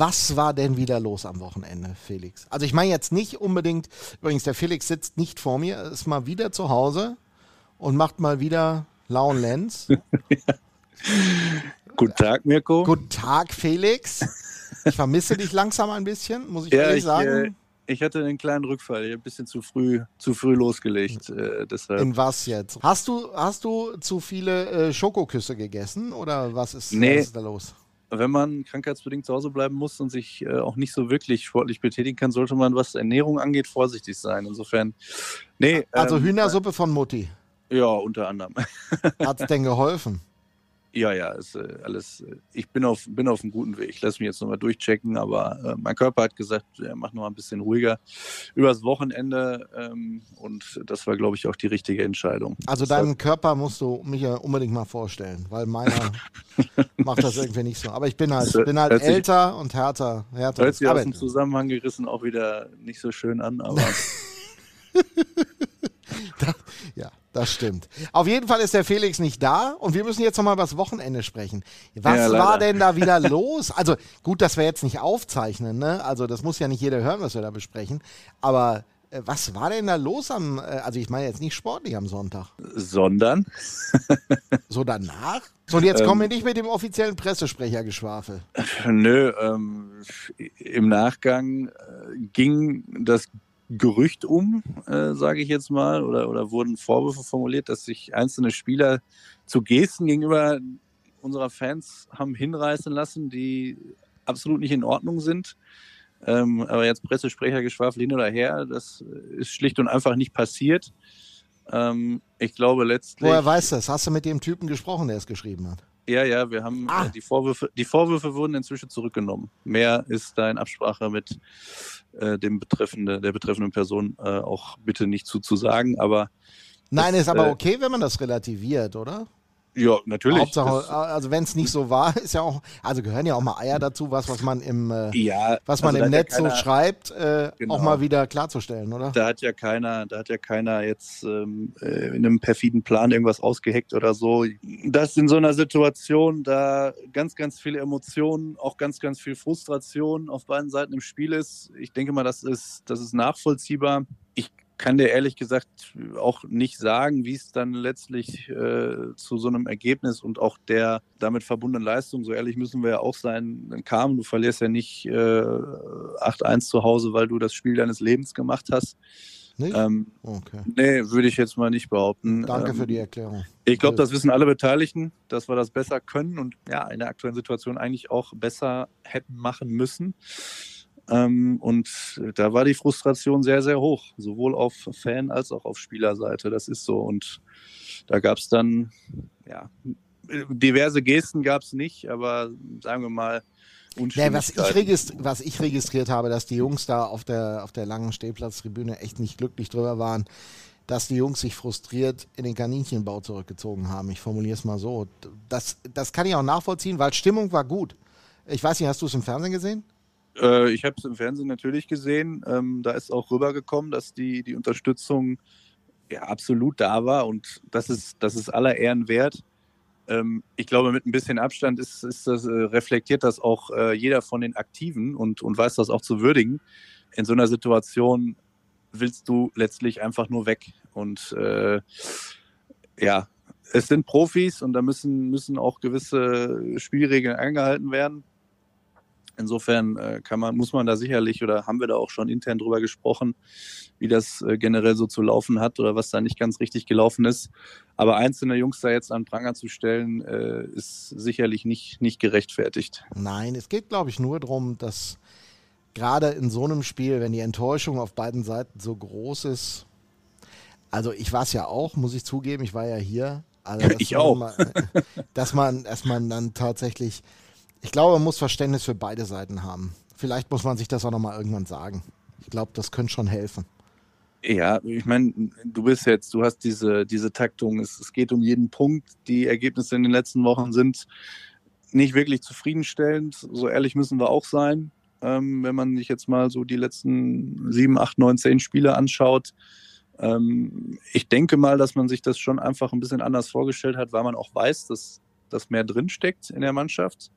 Was war denn wieder los am Wochenende, Felix? Also ich meine jetzt nicht unbedingt, übrigens, der Felix sitzt nicht vor mir, ist mal wieder zu Hause und macht mal wieder lauen Lenz. Guten Tag, Mirko. Guten Tag, Felix. Ich vermisse dich langsam ein bisschen, muss ich ja, ehrlich ich, sagen. Äh, ich hatte einen kleinen Rückfall, ich habe ein bisschen zu früh, zu früh losgelegt. Äh, deshalb. In was jetzt? Hast du, hast du zu viele äh, Schokoküsse gegessen oder was ist, nee, was ist da los? Wenn man krankheitsbedingt zu Hause bleiben muss und sich äh, auch nicht so wirklich sportlich betätigen kann, sollte man, was Ernährung angeht, vorsichtig sein. Insofern, nee. Also ähm, Hühnersuppe von Mutti. Ja, unter anderem. Hat es denn geholfen? Ja, ja, ist äh, alles. Äh, ich bin auf, bin auf einem guten Weg. Ich lasse mich jetzt nochmal durchchecken, aber äh, mein Körper hat gesagt, er macht noch ein bisschen ruhiger übers Wochenende ähm, und das war, glaube ich, auch die richtige Entscheidung. Also deinen Körper musst du mich ja unbedingt mal vorstellen, weil meiner macht das irgendwie nicht so. Aber ich bin halt, bin halt älter und härter. härter hört sich aus dem Zusammenhang gerissen auch wieder nicht so schön an, aber. das, stimmt. Auf jeden Fall ist der Felix nicht da und wir müssen jetzt nochmal über das Wochenende sprechen. Was ja, war denn da wieder los? Also gut, dass wir jetzt nicht aufzeichnen, ne? Also das muss ja nicht jeder hören, was wir da besprechen. Aber äh, was war denn da los am, äh, also ich meine jetzt nicht sportlich am Sonntag. Sondern? so danach? So, und jetzt kommen wir ähm. nicht mit dem offiziellen Pressesprechergeschwafel. Nö, ähm, im Nachgang äh, ging das Gerücht um, äh, sage ich jetzt mal, oder, oder wurden Vorwürfe formuliert, dass sich einzelne Spieler zu Gesten gegenüber unserer Fans haben hinreißen lassen, die absolut nicht in Ordnung sind. Ähm, aber jetzt Pressesprecher geschwafelt hin oder her, das ist schlicht und einfach nicht passiert. Ähm, ich glaube letztlich. Woher weißt du das? Hast du mit dem Typen gesprochen, der es geschrieben hat? Ja, ja, wir haben ah. äh, die Vorwürfe, die Vorwürfe wurden inzwischen zurückgenommen. Mehr ist da in Absprache mit äh, dem betreffende, der betreffenden Person äh, auch bitte nicht zu, zu sagen. Aber Nein, das, ist aber äh, okay, wenn man das relativiert, oder? Ja, natürlich. Hauptsache, also wenn es nicht so war, ist ja auch, also gehören ja auch mal Eier dazu, was, was man im, äh, ja, was man also im Netz ja keiner, so schreibt, äh, genau. auch mal wieder klarzustellen, oder? Da hat ja keiner, da hat ja keiner jetzt ähm, äh, in einem perfiden Plan irgendwas ausgeheckt oder so. Dass in so einer Situation da ganz, ganz viele Emotionen, auch ganz, ganz viel Frustration auf beiden Seiten im Spiel ist. Ich denke mal, das ist, das ist nachvollziehbar. Ich kann dir ehrlich gesagt auch nicht sagen, wie es dann letztlich äh, zu so einem Ergebnis und auch der damit verbundenen Leistung, so ehrlich müssen wir ja auch sein, kam. Du verlierst ja nicht äh, 8-1 zu Hause, weil du das Spiel deines Lebens gemacht hast. Nicht? Ähm, okay. Nee, würde ich jetzt mal nicht behaupten. Danke ähm, für die Erklärung. Ich glaube, das wissen alle Beteiligten, dass wir das besser können und ja, in der aktuellen Situation eigentlich auch besser hätten machen müssen. Ähm, und da war die Frustration sehr, sehr hoch, sowohl auf Fan- als auch auf Spielerseite. Das ist so. Und da gab es dann, ja, diverse Gesten gab es nicht, aber sagen wir mal, ja, was, ich was ich registriert habe, dass die Jungs da auf der, auf der langen Stehplatztribüne echt nicht glücklich drüber waren, dass die Jungs sich frustriert in den Kaninchenbau zurückgezogen haben. Ich formuliere es mal so. Das, das kann ich auch nachvollziehen, weil Stimmung war gut. Ich weiß nicht, hast du es im Fernsehen gesehen? Äh, ich habe es im Fernsehen natürlich gesehen. Ähm, da ist auch rübergekommen, dass die, die Unterstützung ja, absolut da war und das ist, das ist aller Ehren wert. Ähm, ich glaube, mit ein bisschen Abstand ist, ist das, äh, reflektiert das auch äh, jeder von den Aktiven und, und weiß das auch zu würdigen. In so einer Situation willst du letztlich einfach nur weg. Und äh, ja, es sind Profis und da müssen, müssen auch gewisse Spielregeln eingehalten werden. Insofern äh, kann man, muss man da sicherlich oder haben wir da auch schon intern drüber gesprochen, wie das äh, generell so zu laufen hat oder was da nicht ganz richtig gelaufen ist. Aber einzelne Jungs da jetzt an Pranger zu stellen, äh, ist sicherlich nicht, nicht gerechtfertigt. Nein, es geht, glaube ich, nur darum, dass gerade in so einem Spiel, wenn die Enttäuschung auf beiden Seiten so groß ist, also ich war es ja auch, muss ich zugeben, ich war ja hier. Also ich auch. Mal, dass man, dass man dann tatsächlich ich glaube, man muss Verständnis für beide Seiten haben. Vielleicht muss man sich das auch nochmal irgendwann sagen. Ich glaube, das könnte schon helfen. Ja, ich meine, du bist jetzt, du hast diese, diese Taktung, es, es geht um jeden Punkt. Die Ergebnisse in den letzten Wochen sind nicht wirklich zufriedenstellend. So ehrlich müssen wir auch sein. Ähm, wenn man sich jetzt mal so die letzten sieben, acht, neun, zehn Spiele anschaut. Ähm, ich denke mal, dass man sich das schon einfach ein bisschen anders vorgestellt hat, weil man auch weiß, dass dass mehr drinsteckt in der Mannschaft.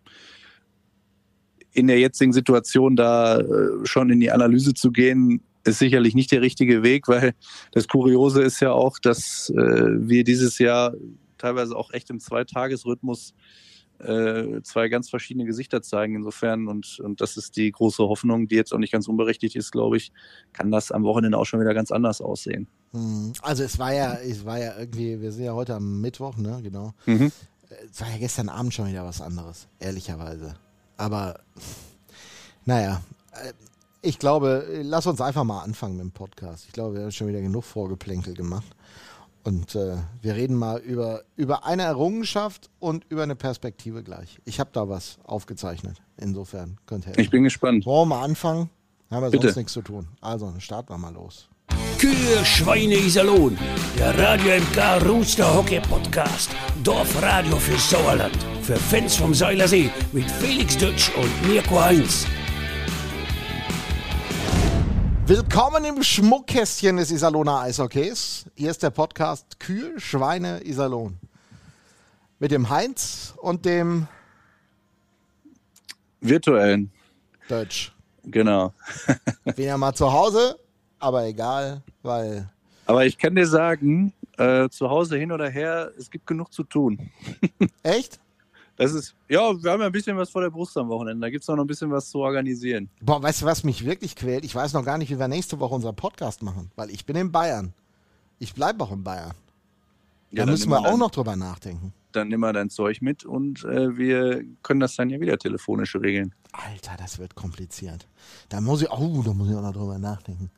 in der jetzigen Situation da äh, schon in die Analyse zu gehen, ist sicherlich nicht der richtige Weg, weil das Kuriose ist ja auch, dass äh, wir dieses Jahr teilweise auch echt im Zweitagesrhythmus äh, zwei ganz verschiedene Gesichter zeigen. Insofern, und, und das ist die große Hoffnung, die jetzt auch nicht ganz unberechtigt ist, glaube ich, kann das am Wochenende auch schon wieder ganz anders aussehen. Hm. Also es war ja, es war ja irgendwie, wir sind ja heute am Mittwoch, ne, genau. Mhm. Es war ja gestern Abend schon wieder was anderes, ehrlicherweise. Aber naja, äh, ich glaube, lass uns einfach mal anfangen mit dem Podcast. Ich glaube, wir haben schon wieder genug Vorgeplänkel gemacht. Und äh, wir reden mal über, über eine Errungenschaft und über eine Perspektive gleich. Ich habe da was aufgezeichnet. Insofern könnt ihr. Ich bin gespannt. Wollen wir mal anfangen? Haben wir Bitte. sonst nichts zu tun. Also, dann starten wir mal los. Kühe, Schweine, Iserlohn. Der Radio MK Rooster Hockey Podcast. Dorfradio für Sauerland. Für Fans vom Seilersee mit Felix Dutsch und Mirko Heinz. Willkommen im Schmuckkästchen des Iserlohner Eishockeys. Hier ist der Podcast Kühe, Schweine, Iserlohn. Mit dem Heinz und dem virtuellen Deutsch. Genau. Bin ja mal zu Hause, aber egal, weil. Aber ich kann dir sagen, äh, zu Hause hin oder her, es gibt genug zu tun. Echt? Das ist, ja, wir haben ja ein bisschen was vor der Brust am Wochenende. Da gibt es noch ein bisschen was zu organisieren. Boah, weißt du, was mich wirklich quält? Ich weiß noch gar nicht, wie wir nächste Woche unseren Podcast machen, weil ich bin in Bayern. Ich bleibe auch in Bayern. Ja, da müssen wir auch noch drüber nachdenken. Dann nimm mal dein Zeug mit und äh, wir können das dann ja wieder telefonisch regeln. Alter, das wird kompliziert. Da muss ich, oh, da muss ich auch noch drüber nachdenken.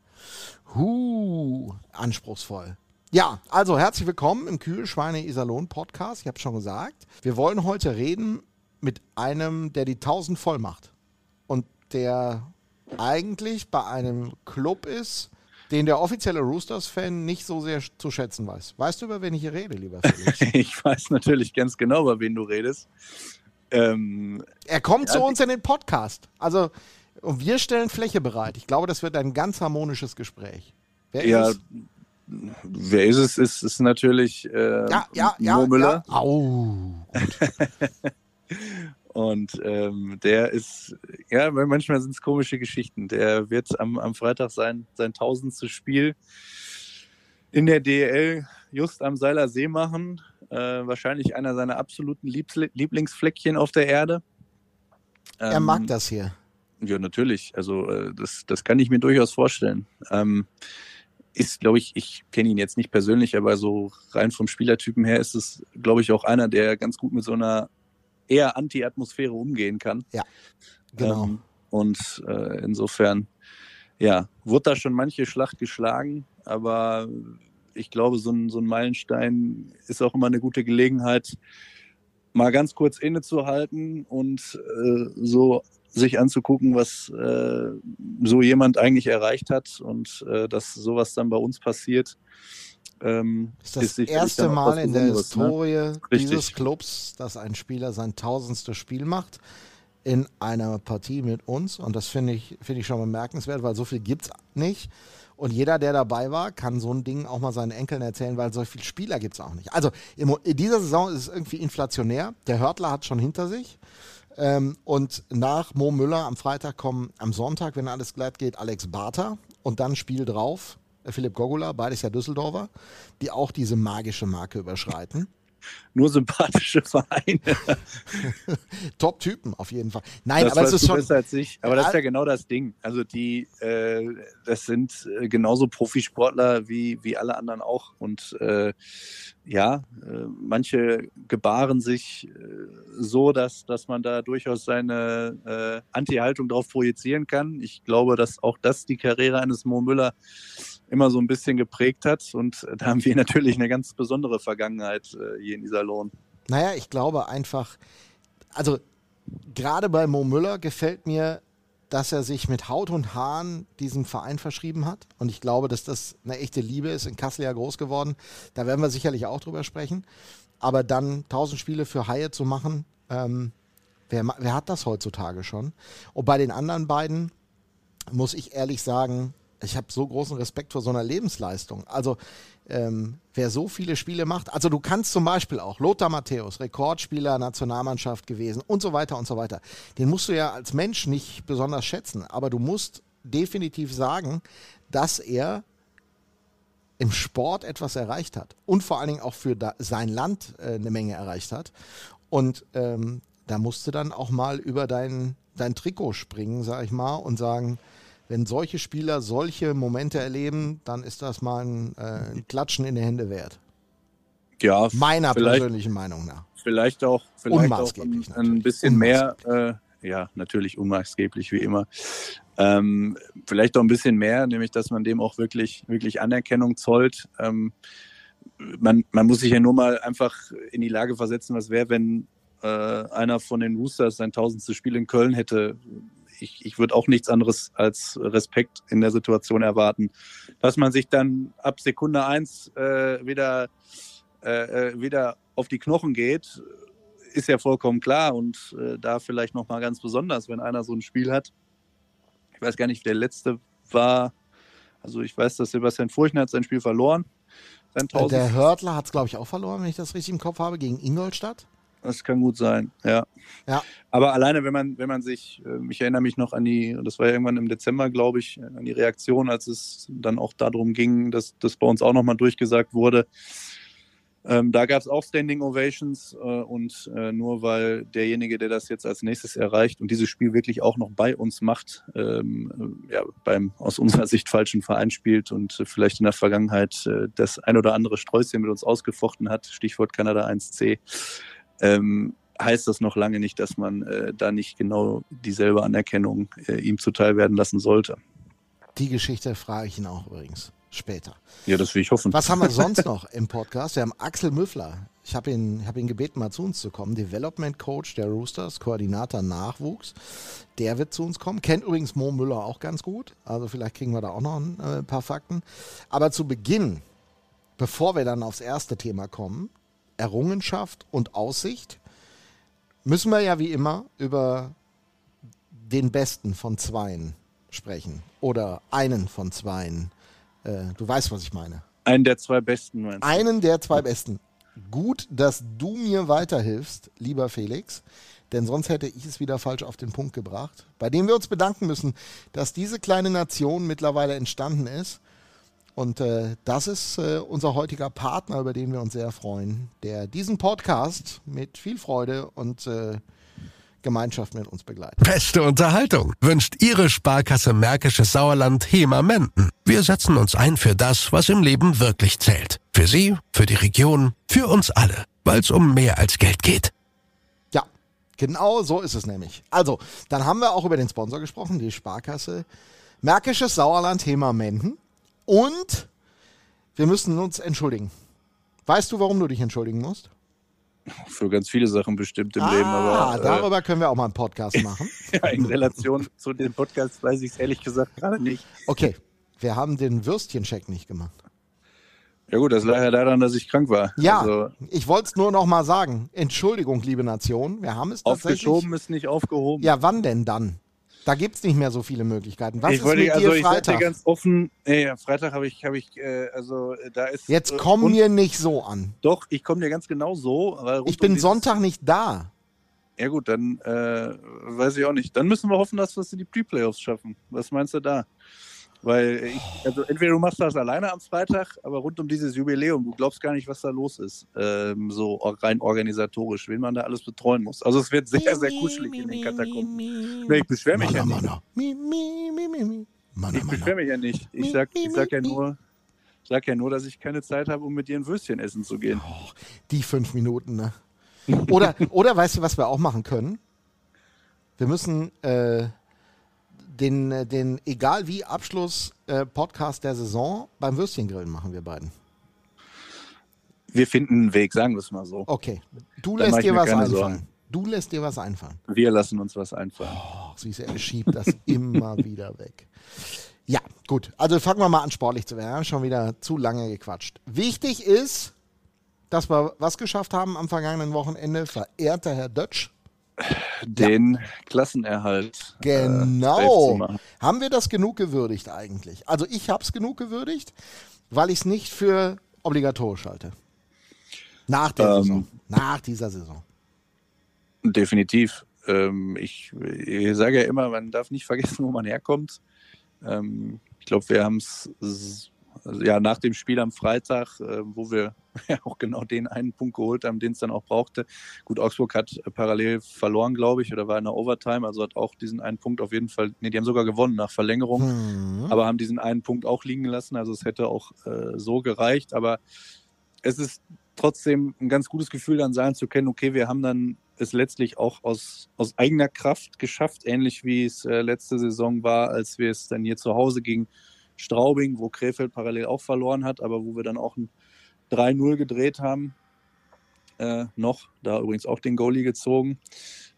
Huh, anspruchsvoll. Ja, also herzlich willkommen im Kühlschweine Iserlohn Podcast. Ich habe schon gesagt, wir wollen heute reden mit einem, der die 1000 voll macht und der eigentlich bei einem Club ist, den der offizielle Roosters-Fan nicht so sehr zu schätzen weiß. Weißt du, über wen ich hier rede, lieber Felix? ich weiß natürlich ganz genau, über wen du redest. Ähm, er kommt ja, zu uns in den Podcast. Also, und wir stellen Fläche bereit. Ich glaube, das wird ein ganz harmonisches Gespräch. Wer ja, ist? Wer ist es? Ist, ist natürlich äh, ja, ja, ja, Mo Müller. Ja. Au. Und ähm, der ist, ja, manchmal sind es komische Geschichten. Der wird am, am Freitag sein, sein tausendste Spiel in der DL just am Seiler See machen. Äh, wahrscheinlich einer seiner absoluten Lieblingsfleckchen auf der Erde. Ähm, er mag das hier. Ja, natürlich. Also äh, das, das kann ich mir durchaus vorstellen. Ähm, ist, glaube ich, ich kenne ihn jetzt nicht persönlich, aber so rein vom Spielertypen her ist es, glaube ich, auch einer, der ganz gut mit so einer eher Anti-Atmosphäre umgehen kann. Ja, genau. Ähm, und äh, insofern, ja, wurde da schon manche Schlacht geschlagen, aber ich glaube, so ein, so ein Meilenstein ist auch immer eine gute Gelegenheit, mal ganz kurz innezuhalten und äh, so sich anzugucken, was äh, so jemand eigentlich erreicht hat und äh, dass sowas dann bei uns passiert. Ähm, ist das ist erste Mal in der ne? Historie ne? dieses Clubs, dass ein Spieler sein tausendstes Spiel macht in einer Partie mit uns. Und das finde ich, find ich schon bemerkenswert, weil so viel gibt es nicht. Und jeder, der dabei war, kann so ein Ding auch mal seinen Enkeln erzählen, weil so viele Spieler gibt es auch nicht. Also in dieser Saison ist es irgendwie inflationär. Der Hörtler hat schon hinter sich. Ähm, und nach Mo Müller am Freitag kommen am Sonntag, wenn alles glatt geht, Alex Barter und dann Spiel drauf. Äh, Philipp Gogula, beides ja Düsseldorfer, die auch diese magische Marke überschreiten nur sympathische Vereine. Top-Typen auf jeden Fall. Nein, das aber es ist schon. Als ich. Aber das ist ja genau das Ding. Also die, äh, das sind äh, genauso Profisportler wie, wie alle anderen auch. Und äh, ja, äh, manche gebaren sich äh, so, dass, dass man da durchaus seine äh, Anti-Haltung drauf projizieren kann. Ich glaube, dass auch das die Karriere eines Mo Müller immer so ein bisschen geprägt hat. Und da haben wir natürlich eine ganz besondere Vergangenheit äh, hier in Iserlohn. Naja, ich glaube einfach, also gerade bei Mo Müller gefällt mir, dass er sich mit Haut und Haaren diesem Verein verschrieben hat. Und ich glaube, dass das eine echte Liebe ist. In Kassel ja groß geworden. Da werden wir sicherlich auch drüber sprechen. Aber dann 1000 Spiele für Haie zu machen, ähm, wer, wer hat das heutzutage schon? Und bei den anderen beiden muss ich ehrlich sagen, ich habe so großen Respekt vor so einer Lebensleistung. Also ähm, wer so viele Spiele macht, also du kannst zum Beispiel auch Lothar Matthäus, Rekordspieler, Nationalmannschaft gewesen und so weiter und so weiter. Den musst du ja als Mensch nicht besonders schätzen, aber du musst definitiv sagen, dass er im Sport etwas erreicht hat und vor allen Dingen auch für da, sein Land äh, eine Menge erreicht hat. Und ähm, da musst du dann auch mal über dein, dein Trikot springen, sag ich mal, und sagen, wenn solche Spieler solche Momente erleben, dann ist das mal ein, äh, ein Klatschen in die Hände wert. Ja, meiner persönlichen Meinung nach. Vielleicht auch, vielleicht auch ein, ein bisschen mehr, äh, ja, natürlich unmaßgeblich wie immer. Ähm, vielleicht auch ein bisschen mehr, nämlich dass man dem auch wirklich, wirklich Anerkennung zollt. Ähm, man, man muss sich ja nur mal einfach in die Lage versetzen, was wäre, wenn äh, einer von den Roosters sein tausendstes Spiel in Köln hätte. Ich, ich würde auch nichts anderes als Respekt in der Situation erwarten. Dass man sich dann ab Sekunde eins äh, wieder, äh, äh wieder auf die Knochen geht, ist ja vollkommen klar und äh, da vielleicht nochmal ganz besonders, wenn einer so ein Spiel hat. Ich weiß gar nicht, der letzte war. Also ich weiß, dass Sebastian Furchner hat sein Spiel verloren. Sein äh, der Hörtler hat es, glaube ich, auch verloren, wenn ich das richtig im Kopf habe, gegen Ingolstadt. Das kann gut sein, ja. ja. Aber alleine, wenn man, wenn man sich, ähm, ich erinnere mich noch an die, das war ja irgendwann im Dezember, glaube ich, an die Reaktion, als es dann auch darum ging, dass das bei uns auch nochmal durchgesagt wurde, ähm, da gab es auch Standing Ovations äh, und äh, nur weil derjenige, der das jetzt als nächstes erreicht und dieses Spiel wirklich auch noch bei uns macht, ähm, äh, ja, beim aus unserer Sicht falschen Verein spielt und äh, vielleicht in der Vergangenheit äh, das ein oder andere Sträußchen mit uns ausgefochten hat, Stichwort Kanada 1C, ähm, heißt das noch lange nicht, dass man äh, da nicht genau dieselbe Anerkennung ihm zuteil werden lassen sollte. Die Geschichte frage ich ihn auch übrigens später. Ja, das will ich hoffen. Was haben wir sonst noch im Podcast? Wir haben Axel Müffler. Ich habe ihn, hab ihn gebeten, mal zu uns zu kommen. Development Coach der Roosters, Koordinator Nachwuchs. Der wird zu uns kommen. Kennt übrigens Mo Müller auch ganz gut. Also vielleicht kriegen wir da auch noch ein äh, paar Fakten. Aber zu Beginn, bevor wir dann aufs erste Thema kommen, Errungenschaft und Aussicht, müssen wir ja wie immer über den besten von zweien sprechen. Oder einen von zweien. Äh, du weißt, was ich meine. Einen der zwei Besten, meinst du? Einen der zwei Besten. Gut, dass du mir weiterhilfst, lieber Felix, denn sonst hätte ich es wieder falsch auf den Punkt gebracht, bei dem wir uns bedanken müssen, dass diese kleine Nation mittlerweile entstanden ist. Und äh, das ist äh, unser heutiger Partner, über den wir uns sehr freuen, der diesen Podcast mit viel Freude und äh, Gemeinschaft mit uns begleiten. Beste Unterhaltung wünscht Ihre Sparkasse Märkisches Sauerland HEMA Menden. Wir setzen uns ein für das, was im Leben wirklich zählt. Für Sie, für die Region, für uns alle, weil es um mehr als Geld geht. Ja, genau so ist es nämlich. Also, dann haben wir auch über den Sponsor gesprochen, die Sparkasse Märkisches Sauerland HEMA Menden. Und wir müssen uns entschuldigen. Weißt du, warum du dich entschuldigen musst? für ganz viele Sachen bestimmt im ah, Leben. Aber, äh, darüber können wir auch mal einen Podcast machen. ja, in Relation zu dem Podcast weiß ich es ehrlich gesagt gerade nicht. Okay, wir haben den Würstchencheck nicht gemacht. Ja gut, das lag ja daran, dass ich krank war. Ja, also, ich wollte es nur noch mal sagen. Entschuldigung, liebe Nation, wir haben es tatsächlich... Aufgeschoben ist nicht aufgehoben. Ja, wann denn dann? Da gibt es nicht mehr so viele Möglichkeiten. Was ich ist mit also dir Freitag? Ich ganz offen, ey, Freitag habe ich, habe ich, äh, also äh, da ist. Jetzt äh, komm mir nicht so an. Doch, ich komme dir ganz genau so. ich bin um Sonntag nicht da. Ja gut, dann äh, weiß ich auch nicht. Dann müssen wir hoffen, dass wir es in die Pre-Playoffs schaffen. Was meinst du da? Weil ich, also entweder du machst das alleine am Freitag, aber rund um dieses Jubiläum, du glaubst gar nicht, was da los ist. Ähm, so rein organisatorisch, wen man da alles betreuen muss. Also es wird sehr, sehr kuschelig in den Katakomben. Nee, ich beschwere mich ja nicht. Ich beschwere mich ja nicht. Ich sag, ich sag ja nur, sag ja nur, dass ich keine Zeit habe, um mit dir ein Würstchen essen zu gehen. Oh, die fünf Minuten, ne? Oder, oder weißt du, was wir auch machen können? Wir müssen äh, den, äh, den egal wie Abschluss-Podcast äh, der Saison beim Würstchengrillen machen wir beiden. Wir finden einen Weg, sagen wir es mal so. Okay. Du lässt dir was einfallen. Sorgen. Du lässt dir was einfallen. Wir lassen uns was einfallen. Oh, siehst du, er schiebt das immer wieder weg. Ja, gut. Also fangen wir mal an, sportlich zu werden. Wir haben schon wieder zu lange gequatscht. Wichtig ist, dass wir was geschafft haben am vergangenen Wochenende. Verehrter Herr Dötsch. Den ja. Klassenerhalt. Äh, genau. Äh, haben wir das genug gewürdigt eigentlich? Also ich habe es genug gewürdigt, weil ich es nicht für obligatorisch halte. Nach der ähm, Saison. Nach dieser Saison. Definitiv. Ähm, ich, ich sage ja immer, man darf nicht vergessen, wo man herkommt. Ähm, ich glaube, wir haben es ja, nach dem Spiel am Freitag, äh, wo wir ja auch genau den einen Punkt geholt haben, den es dann auch brauchte. Gut, Augsburg hat äh, parallel verloren, glaube ich, oder war in der Overtime, also hat auch diesen einen Punkt auf jeden Fall, nee, die haben sogar gewonnen nach Verlängerung, mhm. aber haben diesen einen Punkt auch liegen gelassen, also es hätte auch äh, so gereicht, aber es ist trotzdem ein ganz gutes Gefühl, dann sein zu können, okay, wir haben dann es letztlich auch aus, aus eigener Kraft geschafft, ähnlich wie es äh, letzte Saison war, als wir es dann hier zu Hause gegen Straubing, wo Krefeld parallel auch verloren hat, aber wo wir dann auch ein 3-0 gedreht haben. Äh, noch, da übrigens auch den Goalie gezogen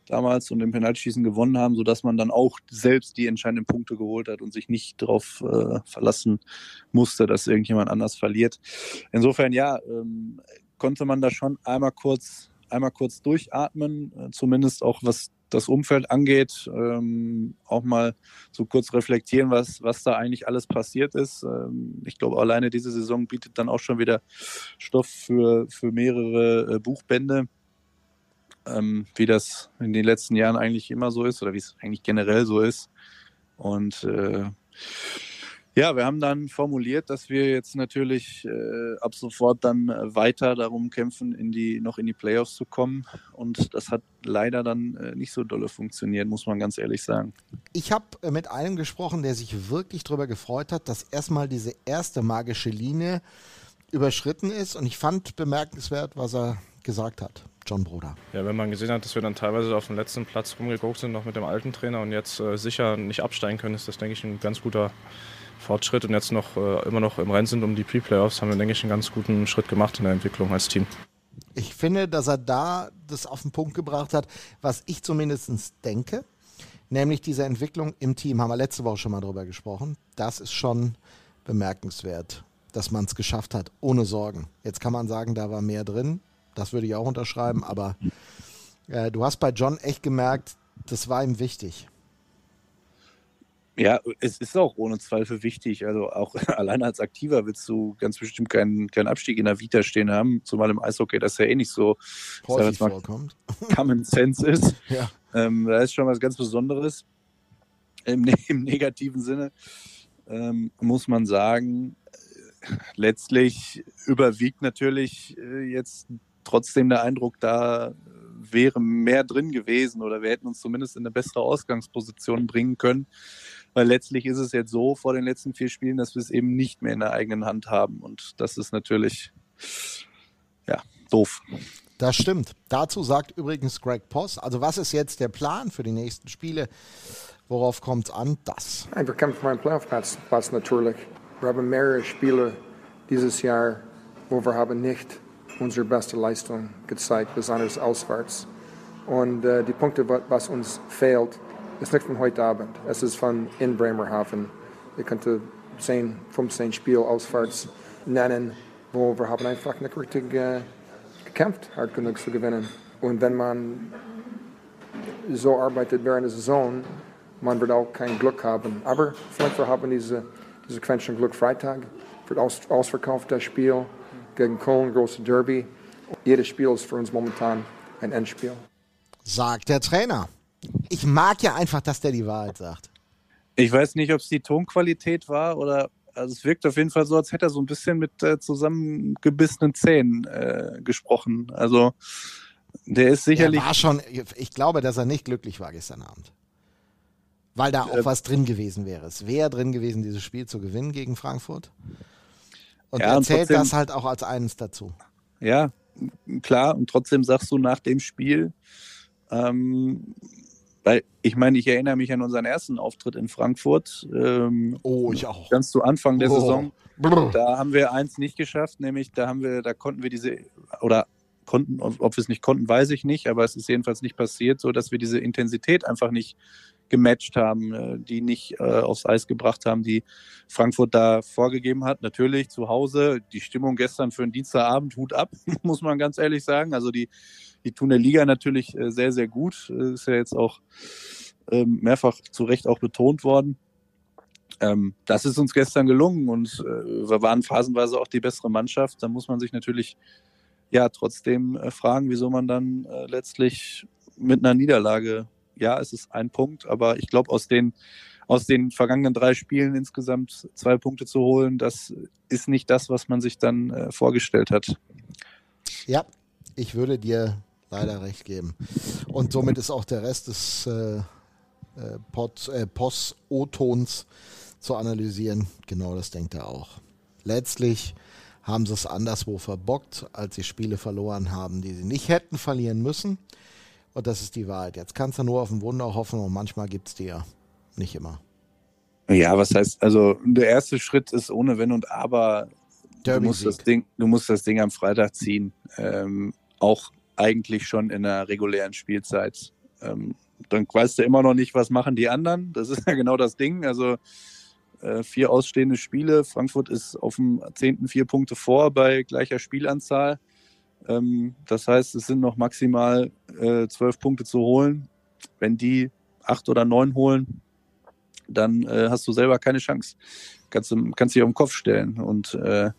damals und im Penaltschießen gewonnen haben, sodass man dann auch selbst die entscheidenden Punkte geholt hat und sich nicht darauf äh, verlassen musste, dass irgendjemand anders verliert. Insofern ja, ähm, konnte man da schon einmal kurz, einmal kurz durchatmen, äh, zumindest auch was das Umfeld angeht, ähm, auch mal so kurz reflektieren, was, was da eigentlich alles passiert ist. Ähm, ich glaube, alleine diese Saison bietet dann auch schon wieder Stoff für, für mehrere äh, Buchbände, ähm, wie das in den letzten Jahren eigentlich immer so ist oder wie es eigentlich generell so ist. Und äh, ja, wir haben dann formuliert, dass wir jetzt natürlich äh, ab sofort dann äh, weiter darum kämpfen, in die, noch in die Playoffs zu kommen. Und das hat leider dann äh, nicht so dolle funktioniert, muss man ganz ehrlich sagen. Ich habe äh, mit einem gesprochen, der sich wirklich darüber gefreut hat, dass erstmal diese erste magische Linie überschritten ist. Und ich fand bemerkenswert, was er gesagt hat. John Broder. Ja, wenn man gesehen hat, dass wir dann teilweise auf dem letzten Platz rumgeguckt sind, noch mit dem alten Trainer und jetzt äh, sicher nicht absteigen können, ist das, denke ich, ein ganz guter Fortschritt und jetzt noch äh, immer noch im Rennen sind um die Pre-Playoffs, haben wir, denke ich, einen ganz guten Schritt gemacht in der Entwicklung als Team. Ich finde, dass er da das auf den Punkt gebracht hat, was ich zumindest denke, nämlich diese Entwicklung im Team, haben wir letzte Woche schon mal drüber gesprochen. Das ist schon bemerkenswert, dass man es geschafft hat, ohne Sorgen. Jetzt kann man sagen, da war mehr drin, das würde ich auch unterschreiben, aber äh, du hast bei John echt gemerkt, das war ihm wichtig. Ja, es ist auch ohne Zweifel wichtig. Also auch allein als Aktiver willst du ganz bestimmt keinen, keinen Abstieg in der Vita stehen haben, zumal im Eishockey das ja eh nicht so häufig vorkommt. Common Sense ist. ja. Ähm, da ist schon was ganz Besonderes. Im, im negativen Sinne ähm, muss man sagen, letztlich überwiegt natürlich äh, jetzt trotzdem der Eindruck, da wäre mehr drin gewesen oder wir hätten uns zumindest in eine bessere Ausgangsposition bringen können. Weil letztlich ist es jetzt so vor den letzten vier Spielen, dass wir es eben nicht mehr in der eigenen Hand haben. Und das ist natürlich, ja, doof. Das stimmt. Dazu sagt übrigens Greg Poss, also was ist jetzt der Plan für die nächsten Spiele? Worauf kommt es an? Das. Wir kämpfen für einen Playoff-Platz natürlich. Wir haben mehrere Spiele dieses Jahr, wo wir haben nicht unsere beste Leistung gezeigt, besonders auswärts. Und äh, die Punkte, was uns fehlt, ist nicht von heute Abend. Es ist von in Bremerhaven. Ich könnte 10, 15 Spiele auswärts nennen, wo wir haben einfach nicht richtig äh, gekämpft, hart genug zu gewinnen. Und wenn man so arbeitet während der Saison, man wird auch kein Glück haben. Aber vielleicht wir haben diese, diese Quäntchen Glück Freitag, wird aus, ausverkauft das Spiel gegen Köln, große Derby. Jedes Spiel ist für uns momentan ein Endspiel. Sagt der Trainer. Ich mag ja einfach, dass der die Wahrheit sagt. Ich weiß nicht, ob es die Tonqualität war oder also es wirkt auf jeden Fall so, als hätte er so ein bisschen mit äh, zusammengebissenen Zähnen äh, gesprochen. Also der ist sicherlich. Er war schon, ich glaube, dass er nicht glücklich war gestern Abend. Weil da auch äh, was drin gewesen wäre. Es wäre drin gewesen, dieses Spiel zu gewinnen gegen Frankfurt. Und ja, er zählt trotzdem, das halt auch als eines dazu. Ja, klar. Und trotzdem sagst du nach dem Spiel, ähm, weil ich meine, ich erinnere mich an unseren ersten Auftritt in Frankfurt. Ähm, oh, ich auch. Ganz zu Anfang der oh. Saison. Da haben wir eins nicht geschafft, nämlich da haben wir, da konnten wir diese, oder konnten, ob wir es nicht konnten, weiß ich nicht, aber es ist jedenfalls nicht passiert, so dass wir diese Intensität einfach nicht gematcht haben, äh, die nicht äh, aufs Eis gebracht haben, die Frankfurt da vorgegeben hat. Natürlich zu Hause, die Stimmung gestern für einen Dienstagabend, Hut ab, muss man ganz ehrlich sagen. Also die, die tun der Liga natürlich äh, sehr, sehr gut. Ist ja jetzt auch ähm, mehrfach zu Recht auch betont worden. Ähm, das ist uns gestern gelungen und äh, wir waren phasenweise auch die bessere Mannschaft. Da muss man sich natürlich ja trotzdem äh, fragen, wieso man dann äh, letztlich mit einer Niederlage, ja, es ist ein Punkt, aber ich glaube, aus den, aus den vergangenen drei Spielen insgesamt zwei Punkte zu holen, das ist nicht das, was man sich dann äh, vorgestellt hat. Ja, ich würde dir leider recht geben. Und somit ist auch der Rest des äh, äh, äh, Post-O-Tons zu analysieren. Genau das denkt er auch. Letztlich haben sie es anderswo verbockt, als sie Spiele verloren haben, die sie nicht hätten verlieren müssen. Und das ist die Wahrheit. Jetzt kannst du nur auf ein Wunder hoffen und manchmal gibt es die ja nicht immer. Ja, was heißt, also der erste Schritt ist ohne Wenn und Aber. Du musst, das Ding, du musst das Ding am Freitag ziehen. Ähm, auch eigentlich schon in der regulären Spielzeit. Ähm, dann weißt du immer noch nicht, was machen die anderen. Das ist ja genau das Ding. Also äh, vier ausstehende Spiele. Frankfurt ist auf dem 10. vier Punkte vor bei gleicher Spielanzahl. Ähm, das heißt, es sind noch maximal äh, zwölf Punkte zu holen. Wenn die acht oder neun holen, dann äh, hast du selber keine Chance. Kannst, du, kannst dich auf den Kopf stellen. Und äh,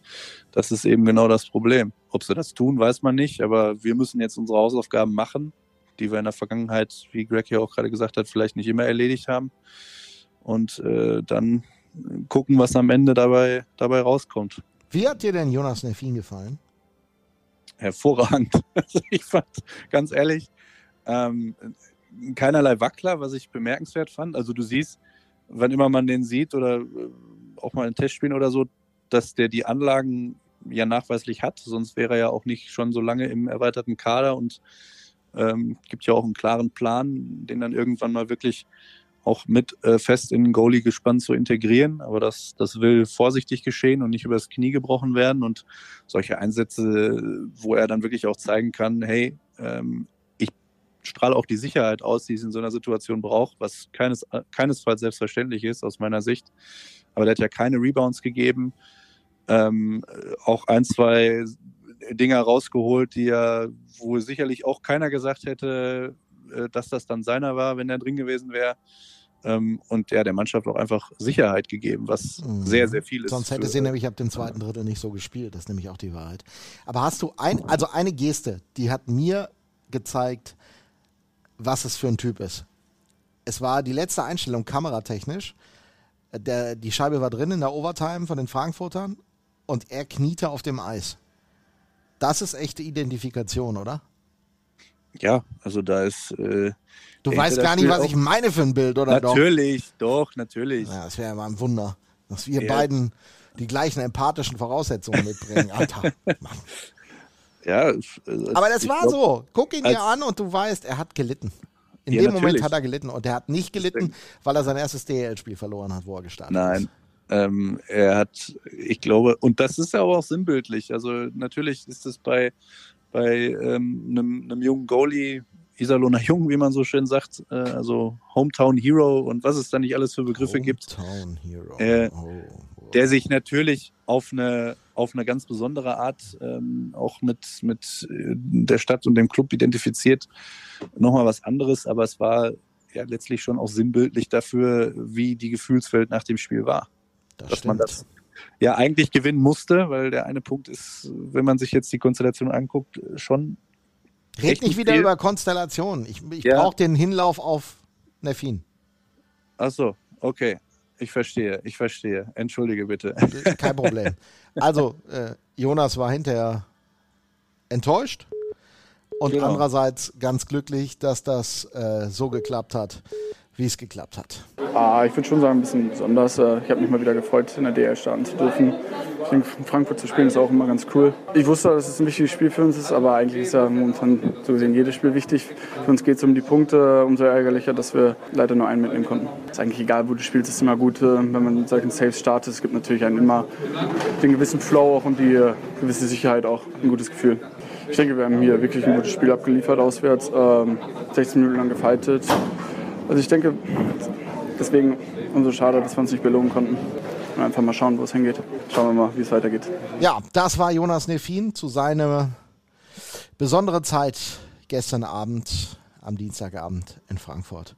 das ist eben genau das Problem. Ob sie das tun, weiß man nicht. Aber wir müssen jetzt unsere Hausaufgaben machen, die wir in der Vergangenheit, wie Greg ja auch gerade gesagt hat, vielleicht nicht immer erledigt haben. Und äh, dann gucken, was am Ende dabei, dabei rauskommt. Wie hat dir denn Jonas Neffin gefallen? Hervorragend. Also ich fand, ganz ehrlich, ähm, keinerlei Wackler, was ich bemerkenswert fand. Also du siehst, wann immer man den sieht oder äh, auch mal in Testspielen oder so, dass der die Anlagen ja nachweislich hat, sonst wäre er ja auch nicht schon so lange im erweiterten Kader und ähm, gibt ja auch einen klaren Plan, den dann irgendwann mal wirklich auch mit äh, fest in den Goalie gespannt zu integrieren. Aber das, das will vorsichtig geschehen und nicht übers Knie gebrochen werden. Und solche Einsätze, wo er dann wirklich auch zeigen kann, hey, ähm, ich strahle auch die Sicherheit aus, die es in so einer Situation braucht, was keines, keinesfalls selbstverständlich ist aus meiner Sicht. Aber der hat ja keine Rebounds gegeben. Ähm, auch ein, zwei Dinger rausgeholt, die ja, wo sicherlich auch keiner gesagt hätte, äh, dass das dann seiner war, wenn er drin gewesen wäre ähm, und ja, der Mannschaft auch einfach Sicherheit gegeben, was mhm. sehr, sehr viel ist. Sonst hätte sie nämlich ab dem zweiten Drittel nicht so gespielt, das ist nämlich auch die Wahrheit. Aber hast du ein, also eine Geste, die hat mir gezeigt, was es für ein Typ ist. Es war die letzte Einstellung kameratechnisch. Der, die Scheibe war drin in der Overtime von den Frankfurtern und er kniete auf dem Eis. Das ist echte Identifikation, oder? Ja, also da ist. Äh, du weißt gar nicht, was ich meine für ein Bild, oder natürlich, doch? Doch, natürlich. Ja, das wäre ja mal ein Wunder, dass wir ja. beiden die gleichen empathischen Voraussetzungen mitbringen. Alter, Mann. Ja, also aber das war glaub, so. Guck ihn dir an und du weißt, er hat gelitten. In ja, dem natürlich. Moment hat er gelitten und er hat nicht gelitten, weil er sein erstes DL-Spiel verloren hat, wo er gestartet Nein. ist. Ähm, er hat, ich glaube, und das ist ja aber auch sinnbildlich. Also natürlich ist es bei bei ähm, einem, einem jungen Goalie, Iserlohner Jung, wie man so schön sagt, äh, also Hometown Hero und was es da nicht alles für Begriffe Hometown gibt. Hero. Äh, oh, oh. Der sich natürlich auf eine, auf eine ganz besondere Art ähm, auch mit, mit äh, der Stadt und dem Club identifiziert. Nochmal was anderes, aber es war ja letztlich schon auch sinnbildlich dafür, wie die Gefühlswelt nach dem Spiel war. Das dass stimmt. man das ja eigentlich gewinnen musste, weil der eine Punkt ist, wenn man sich jetzt die Konstellation anguckt, schon. Red nicht wieder viel. über Konstellation. Ich, ich ja. brauche den Hinlauf auf Neffin. Ach so, okay. Ich verstehe, ich verstehe. Entschuldige bitte. Kein Problem. Also, äh, Jonas war hinterher enttäuscht und genau. andererseits ganz glücklich, dass das äh, so geklappt hat, wie es geklappt hat. Ah, ich würde schon sagen, ein bisschen besonders. Äh, ich habe mich mal wieder gefreut, in der DL starten zu dürfen. Ich denke, in Frankfurt zu spielen ist auch immer ganz cool. Ich wusste, dass es ein wichtiges Spiel für uns ist, aber eigentlich ist ja momentan so gesehen jedes Spiel wichtig. Für uns geht es um die Punkte, umso ärgerlicher, dass wir leider nur einen mitnehmen konnten. Ist eigentlich egal, wo du spielst, ist immer gut, äh, wenn man mit solchen Saves startet. Es gibt natürlich einen immer den gewissen Flow auch und die äh, gewisse Sicherheit auch, ein gutes Gefühl. Ich denke, wir haben hier wirklich ein gutes Spiel abgeliefert auswärts, 16 ähm, Minuten lang gefightet Also ich denke, deswegen umso schade, dass wir uns nicht belohnen konnten. Einfach mal schauen, wo es hingeht. Schauen wir mal, wie es weitergeht. Ja, das war Jonas Nefin zu seiner besonderen Zeit gestern Abend, am Dienstagabend in Frankfurt.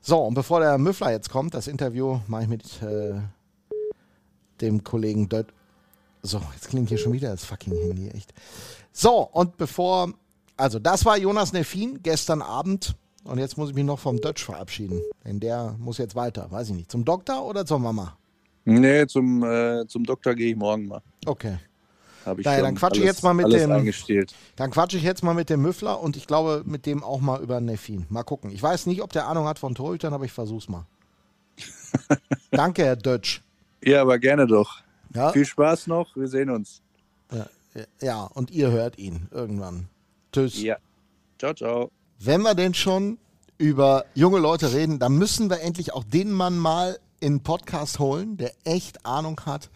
So, und bevor der Müffler jetzt kommt, das Interview mache ich mit äh, dem Kollegen Dött. So, jetzt klingt hier schon wieder das fucking Handy, echt. So, und bevor, also das war Jonas Neffin gestern Abend. Und jetzt muss ich mich noch vom Dutch verabschieden. Denn der muss jetzt weiter, weiß ich nicht. Zum Doktor oder zur Mama? Nee, zum, äh, zum Doktor gehe ich morgen mal. Okay. Naja, dann quatsche ich jetzt mal mit dem-. Dann quatsche ich jetzt mal mit dem Müffler und ich glaube mit dem auch mal über Neffin. Mal gucken. Ich weiß nicht, ob der Ahnung hat von Torhütern, aber ich versuch's mal. Danke, Herr Dötsch. Ja, aber gerne doch. Ja, Viel Spaß noch. Wir sehen uns. ja, und ihr hört ihn irgendwann. Tschüss. Ja. Ciao, ciao. Wenn wir denn schon über junge Leute reden, dann müssen wir endlich auch den Mann mal in den Podcast holen, der echt Ahnung hat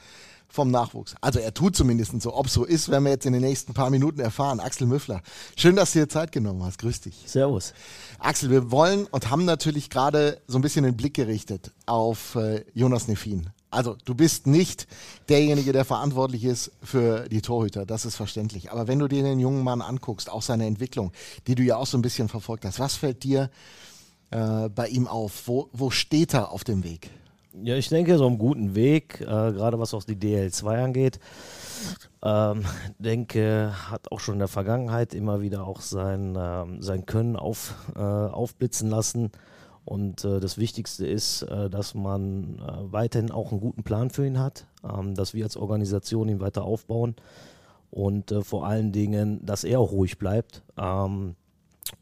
vom Nachwuchs. Also er tut zumindest so. Ob so ist, werden wir jetzt in den nächsten paar Minuten erfahren. Axel Müffler, schön, dass du dir Zeit genommen hast. Grüß dich. Servus. Axel, wir wollen und haben natürlich gerade so ein bisschen den Blick gerichtet auf äh, Jonas Neffin. Also du bist nicht derjenige, der verantwortlich ist für die Torhüter, das ist verständlich. Aber wenn du dir den jungen Mann anguckst, auch seine Entwicklung, die du ja auch so ein bisschen verfolgt hast, was fällt dir äh, bei ihm auf? Wo, wo steht er auf dem Weg? Ja, ich denke, so einen guten Weg, äh, gerade was auch die DL2 angeht. Ähm, denke, hat auch schon in der Vergangenheit immer wieder auch sein, ähm, sein Können auf, äh, aufblitzen lassen. Und äh, das Wichtigste ist, äh, dass man äh, weiterhin auch einen guten Plan für ihn hat, ähm, dass wir als Organisation ihn weiter aufbauen und äh, vor allen Dingen, dass er auch ruhig bleibt ähm,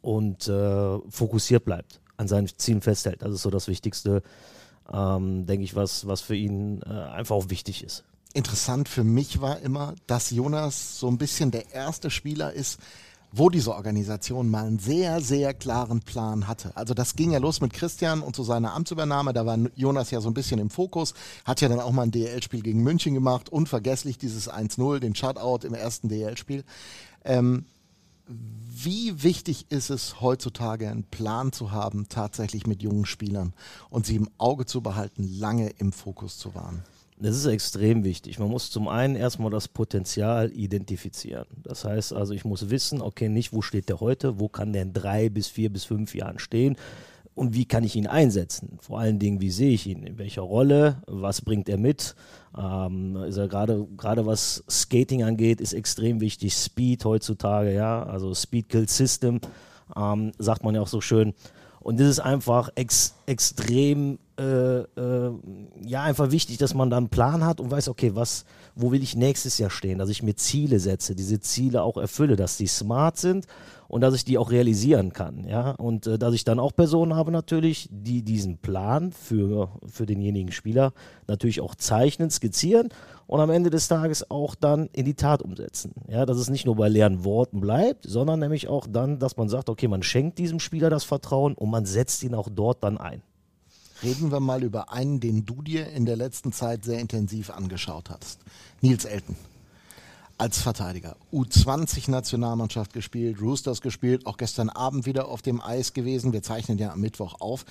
und äh, fokussiert bleibt, an seinen Zielen festhält. Das ist so das Wichtigste, ähm, denke ich, was, was für ihn äh, einfach auch wichtig ist. Interessant für mich war immer, dass Jonas so ein bisschen der erste Spieler ist, wo diese Organisation mal einen sehr, sehr klaren Plan hatte. Also das ging ja los mit Christian und zu seiner Amtsübernahme, da war Jonas ja so ein bisschen im Fokus, hat ja dann auch mal ein DL-Spiel gegen München gemacht, unvergesslich dieses 1-0, den Shutout im ersten DL-Spiel. Ähm, wie wichtig ist es heutzutage, einen Plan zu haben, tatsächlich mit jungen Spielern und sie im Auge zu behalten, lange im Fokus zu wahren? Das ist extrem wichtig. Man muss zum einen erstmal das Potenzial identifizieren. Das heißt also, ich muss wissen, okay, nicht wo steht der heute, wo kann der in drei bis vier bis fünf Jahren stehen und wie kann ich ihn einsetzen? Vor allen Dingen, wie sehe ich ihn? In welcher Rolle? Was bringt er mit? Ähm, ist er gerade, gerade was Skating angeht, ist extrem wichtig. Speed heutzutage, ja, also Speed Kill System, ähm, sagt man ja auch so schön. Und das ist einfach ex extrem, äh, äh, ja, einfach wichtig, dass man da einen Plan hat und weiß, okay, was, wo will ich nächstes Jahr stehen, dass ich mir Ziele setze, diese Ziele auch erfülle, dass die smart sind und dass ich die auch realisieren kann, ja, und äh, dass ich dann auch Personen habe natürlich, die diesen Plan für, für denjenigen Spieler natürlich auch zeichnen, skizzieren und am Ende des Tages auch dann in die Tat umsetzen. Ja, dass es nicht nur bei leeren Worten bleibt, sondern nämlich auch dann, dass man sagt, okay, man schenkt diesem Spieler das Vertrauen und man setzt ihn auch dort dann ein. Reden wir mal über einen, den du dir in der letzten Zeit sehr intensiv angeschaut hast. Nils Elton. Als Verteidiger. U20-Nationalmannschaft gespielt, Roosters gespielt, auch gestern Abend wieder auf dem Eis gewesen. Wir zeichnen ja am Mittwoch auf.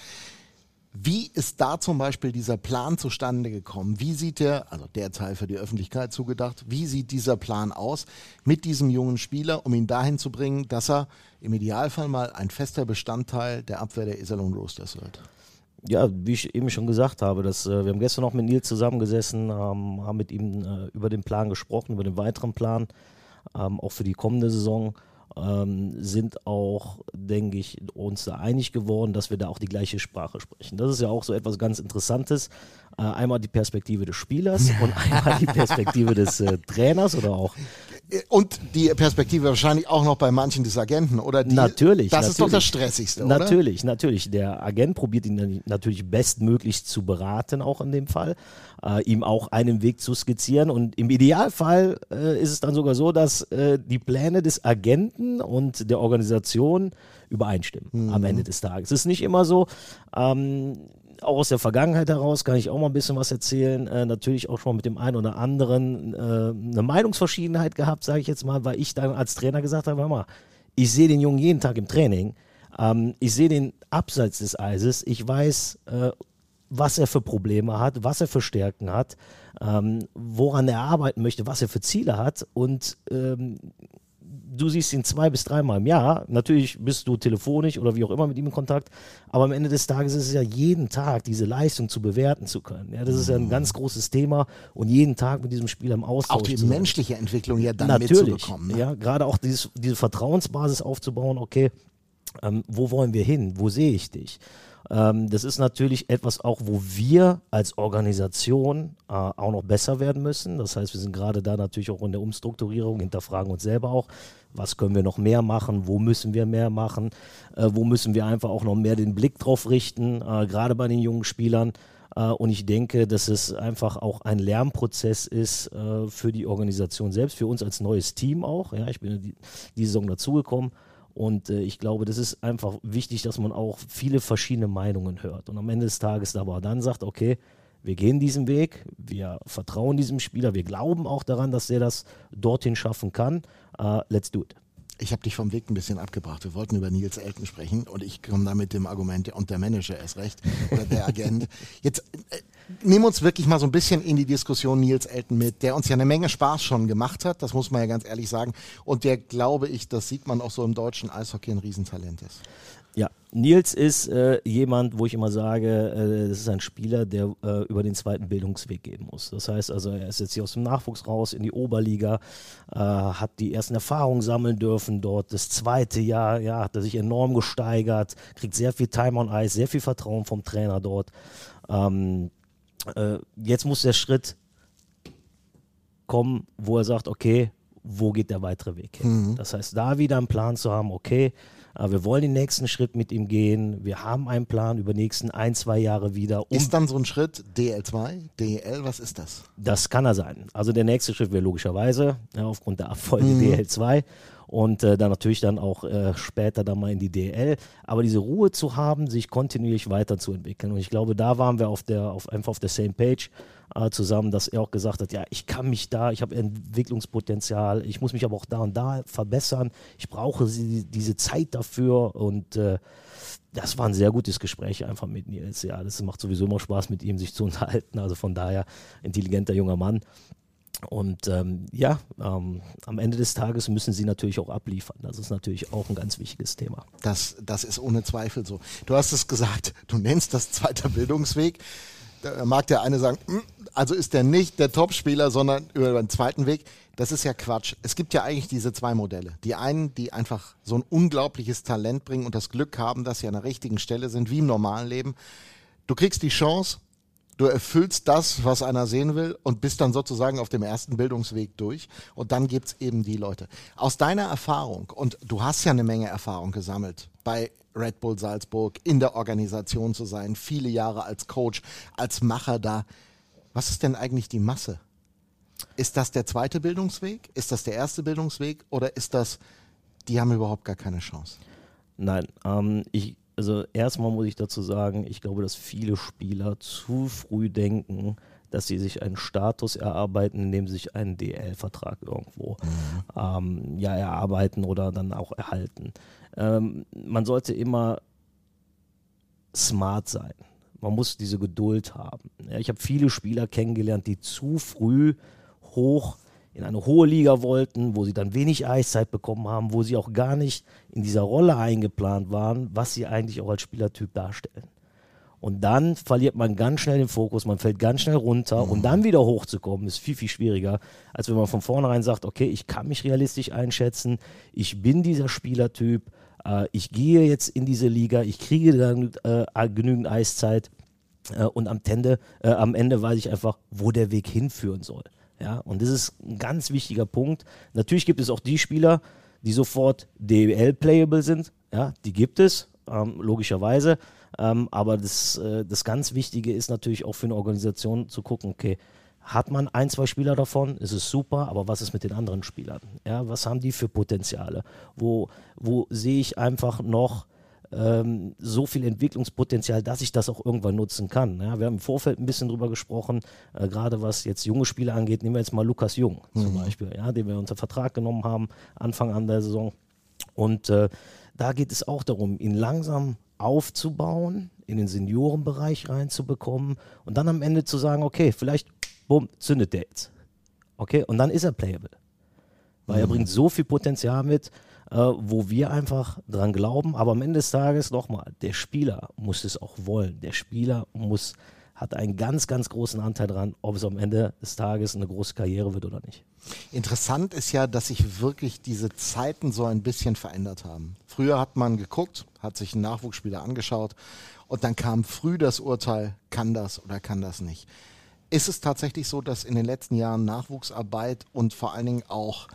Wie ist da zum Beispiel dieser Plan zustande gekommen? Wie sieht der, also der Teil für die Öffentlichkeit zugedacht, wie sieht dieser Plan aus mit diesem jungen Spieler, um ihn dahin zu bringen, dass er im Idealfall mal ein fester Bestandteil der Abwehr der Iserlohn Roosters wird? Ja, wie ich eben schon gesagt habe, dass, äh, wir haben gestern noch mit Nils zusammengesessen, ähm, haben mit ihm äh, über den Plan gesprochen, über den weiteren Plan, ähm, auch für die kommende Saison. Ähm, sind auch, denke ich, uns da einig geworden, dass wir da auch die gleiche Sprache sprechen. Das ist ja auch so etwas ganz Interessantes. Äh, einmal die Perspektive des Spielers und einmal die Perspektive des äh, Trainers oder auch Und die Perspektive wahrscheinlich auch noch bei manchen des Agenten, oder? Die, Natürlich, Das ist doch natürlich. das Stressigste, oder? Natürlich, natürlich. Der Agent probiert ihn natürlich bestmöglichst zu beraten, auch in dem Fall, äh, ihm auch einen Weg zu skizzieren. Und im Idealfall äh, ist es dann sogar so, dass äh, die Pläne des Agenten und der Organisation übereinstimmen am Ende des Tages. Es ist nicht immer so. Ähm, auch aus der Vergangenheit heraus kann ich auch mal ein bisschen was erzählen. Äh, natürlich auch schon mit dem einen oder anderen äh, eine Meinungsverschiedenheit gehabt, sage ich jetzt mal, weil ich dann als Trainer gesagt habe, mal, ich sehe den Jungen jeden Tag im Training, Ähm, ich sehe den abseits des Eises. Ich weiß, äh, was er für Probleme hat, was er für Stärken hat, ähm, woran er arbeiten möchte, was er für Ziele hat. Und ähm, du siehst ihn zwei bis dreimal im Jahr. Natürlich bist du telefonisch oder wie auch immer mit ihm in Kontakt. Aber am Ende des Tages ist es ja jeden Tag, diese Leistung zu bewerten zu können. Ja, das ist ja ein ganz großes Thema und jeden Tag mit diesem Spieler im Austausch. Auch die menschliche Entwicklung ja dann Natürlich, mitzubekommen. Ne? Ja, gerade auch dieses, diese Vertrauensbasis aufzubauen. Okay, ähm, wo wollen wir hin? Wo sehe ich dich? Ähm, das ist natürlich etwas auch, wo wir als Organisation äh, auch noch besser werden müssen. Das heißt, wir sind gerade da natürlich auch in der Umstrukturierung, hinterfragen uns selber auch, was können wir noch mehr machen, wo müssen wir mehr machen, äh, wo müssen wir einfach auch noch mehr den Blick drauf richten, äh, gerade bei den jungen Spielern. Äh, und ich denke, dass es einfach auch ein Lernprozess ist äh, für die Organisation selbst, für uns als neues Team auch. Ja, ich bin die, die Saison dazugekommen. Und äh, ich glaube, das ist einfach wichtig, dass man auch viele verschiedene Meinungen hört. Und am Ende des Tages aber dann sagt, okay, wir gehen diesen Weg, wir vertrauen diesem Spieler, wir glauben auch daran, dass er das dorthin schaffen kann. Uh, let's do it. Ich habe dich vom Weg ein bisschen abgebracht. Wir wollten über Nils Elton sprechen und ich komme da mit dem Argument, und der Manager ist recht, oder der Agent. Jetzt nehmen uns wirklich mal so ein bisschen in die Diskussion Nils Elton mit, der uns ja eine Menge Spaß schon gemacht hat, das muss man ja ganz ehrlich sagen. Und der, glaube ich, das sieht man auch so im deutschen Eishockey, ein Riesentalent ist. Ja, Nils ist äh, jemand, wo ich immer sage, äh, das ist ein Spieler, der äh, über den zweiten Bildungsweg gehen muss. Das heißt also, er ist jetzt hier aus dem Nachwuchs raus in die Oberliga, äh, hat die ersten Erfahrungen sammeln dürfen dort. Das zweite Jahr ja, hat er sich enorm gesteigert, kriegt sehr viel Time on Ice, sehr viel Vertrauen vom Trainer dort. Ähm, äh, jetzt muss der Schritt kommen, wo er sagt, okay, wo geht der weitere Weg hin? Mhm. Das heißt, da wieder einen Plan zu haben, okay, wir wollen den nächsten Schritt mit ihm gehen. Wir haben einen Plan über die nächsten ein, zwei Jahre wieder. Um ist dann so ein Schritt DL2, DL, was ist das? Das kann er sein. Also der nächste Schritt wäre logischerweise ja, aufgrund der Abfolge mhm. DL2 und äh, dann natürlich dann auch äh, später dann mal in die DL. Aber diese Ruhe zu haben, sich kontinuierlich weiterzuentwickeln. Und ich glaube, da waren wir auf der, auf, einfach auf der same page äh, zusammen, dass er auch gesagt hat, ja, ich kann mich da, ich habe Entwicklungspotenzial, ich muss mich aber auch da und da verbessern, ich brauche sie, diese Zeit dafür und äh, das war ein sehr gutes Gespräch einfach mit Nils. Ja, das macht sowieso immer Spaß, mit ihm sich zu unterhalten. Also von daher intelligenter junger Mann. Und ähm, ja, ähm, am Ende des Tages müssen sie natürlich auch abliefern. Das ist natürlich auch ein ganz wichtiges Thema. Das, das ist ohne Zweifel so. Du hast es gesagt, du nennst das zweiter Bildungsweg. Da mag der eine sagen, hm, also ist der nicht der Topspieler, sondern über den zweiten Weg. Das ist ja Quatsch. Es gibt ja eigentlich diese zwei Modelle. Die einen, die einfach so ein unglaubliches Talent bringen und das Glück haben, dass sie an der richtigen Stelle sind, wie im normalen Leben. Du kriegst die Chance, du erfüllst das, was einer sehen will und bist dann sozusagen auf dem ersten Bildungsweg durch. Und dann gibt es eben die Leute. Aus deiner Erfahrung, und du hast ja eine Menge Erfahrung gesammelt bei Red Bull Salzburg, in der Organisation zu sein, viele Jahre als Coach, als Macher da. Was ist denn eigentlich die Masse? Ist das der zweite Bildungsweg? Ist das der erste Bildungsweg? Oder ist das, die haben überhaupt gar keine Chance? Nein, ähm, ich, also erstmal muss ich dazu sagen, ich glaube, dass viele Spieler zu früh denken, dass sie sich einen Status erarbeiten, indem sie sich einen DL-Vertrag irgendwo mhm. ähm, ja, erarbeiten oder dann auch erhalten. Ähm, man sollte immer smart sein. Man muss diese Geduld haben. Ja, ich habe viele Spieler kennengelernt, die zu früh hoch in eine hohe Liga wollten, wo sie dann wenig Eiszeit bekommen haben, wo sie auch gar nicht in dieser Rolle eingeplant waren, was sie eigentlich auch als Spielertyp darstellen. Und dann verliert man ganz schnell den Fokus, man fällt ganz schnell runter mhm. und dann wieder hochzukommen ist viel, viel schwieriger, als wenn man von vornherein sagt, okay, ich kann mich realistisch einschätzen, ich bin dieser Spielertyp, äh, ich gehe jetzt in diese Liga, ich kriege dann äh, genügend Eiszeit äh, und am Ende, äh, am Ende weiß ich einfach, wo der Weg hinführen soll. Ja, und das ist ein ganz wichtiger Punkt. Natürlich gibt es auch die Spieler, die sofort DL-playable sind. Ja, die gibt es, ähm, logischerweise. Ähm, aber das, äh, das ganz Wichtige ist natürlich auch für eine Organisation zu gucken, okay, hat man ein, zwei Spieler davon, ist es super, aber was ist mit den anderen Spielern? Ja, was haben die für Potenziale? Wo, wo sehe ich einfach noch ähm, so viel Entwicklungspotenzial, dass ich das auch irgendwann nutzen kann. Ja, wir haben im Vorfeld ein bisschen drüber gesprochen, äh, gerade was jetzt junge Spieler angeht. Nehmen wir jetzt mal Lukas Jung mhm. zum Beispiel, ja, den wir unter Vertrag genommen haben, Anfang an der Saison. Und äh, da geht es auch darum, ihn langsam aufzubauen, in den Seniorenbereich reinzubekommen und dann am Ende zu sagen, okay, vielleicht, bumm, zündet der jetzt. Okay, und dann ist er playable. Weil mhm. er bringt so viel Potenzial mit, äh, wo wir einfach dran glauben. Aber am Ende des Tages nochmal, der Spieler muss es auch wollen. Der Spieler muss, hat einen ganz, ganz großen Anteil daran, ob es am Ende des Tages eine große Karriere wird oder nicht. Interessant ist ja, dass sich wirklich diese Zeiten so ein bisschen verändert haben. Früher hat man geguckt, hat sich einen Nachwuchsspieler angeschaut und dann kam früh das Urteil, kann das oder kann das nicht. Ist es tatsächlich so, dass in den letzten Jahren Nachwuchsarbeit und vor allen Dingen auch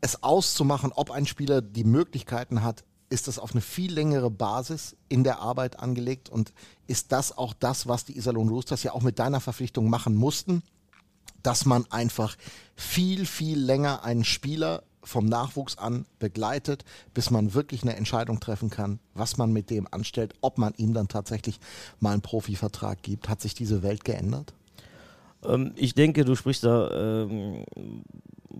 es auszumachen, ob ein Spieler die Möglichkeiten hat, ist das auf eine viel längere Basis in der Arbeit angelegt und ist das auch das, was die Iserlohn Roosters ja auch mit deiner Verpflichtung machen mussten, dass man einfach viel, viel länger einen Spieler vom Nachwuchs an begleitet, bis man wirklich eine Entscheidung treffen kann, was man mit dem anstellt, ob man ihm dann tatsächlich mal einen Profivertrag gibt. Hat sich diese Welt geändert? Ähm, ich denke, du sprichst da ähm,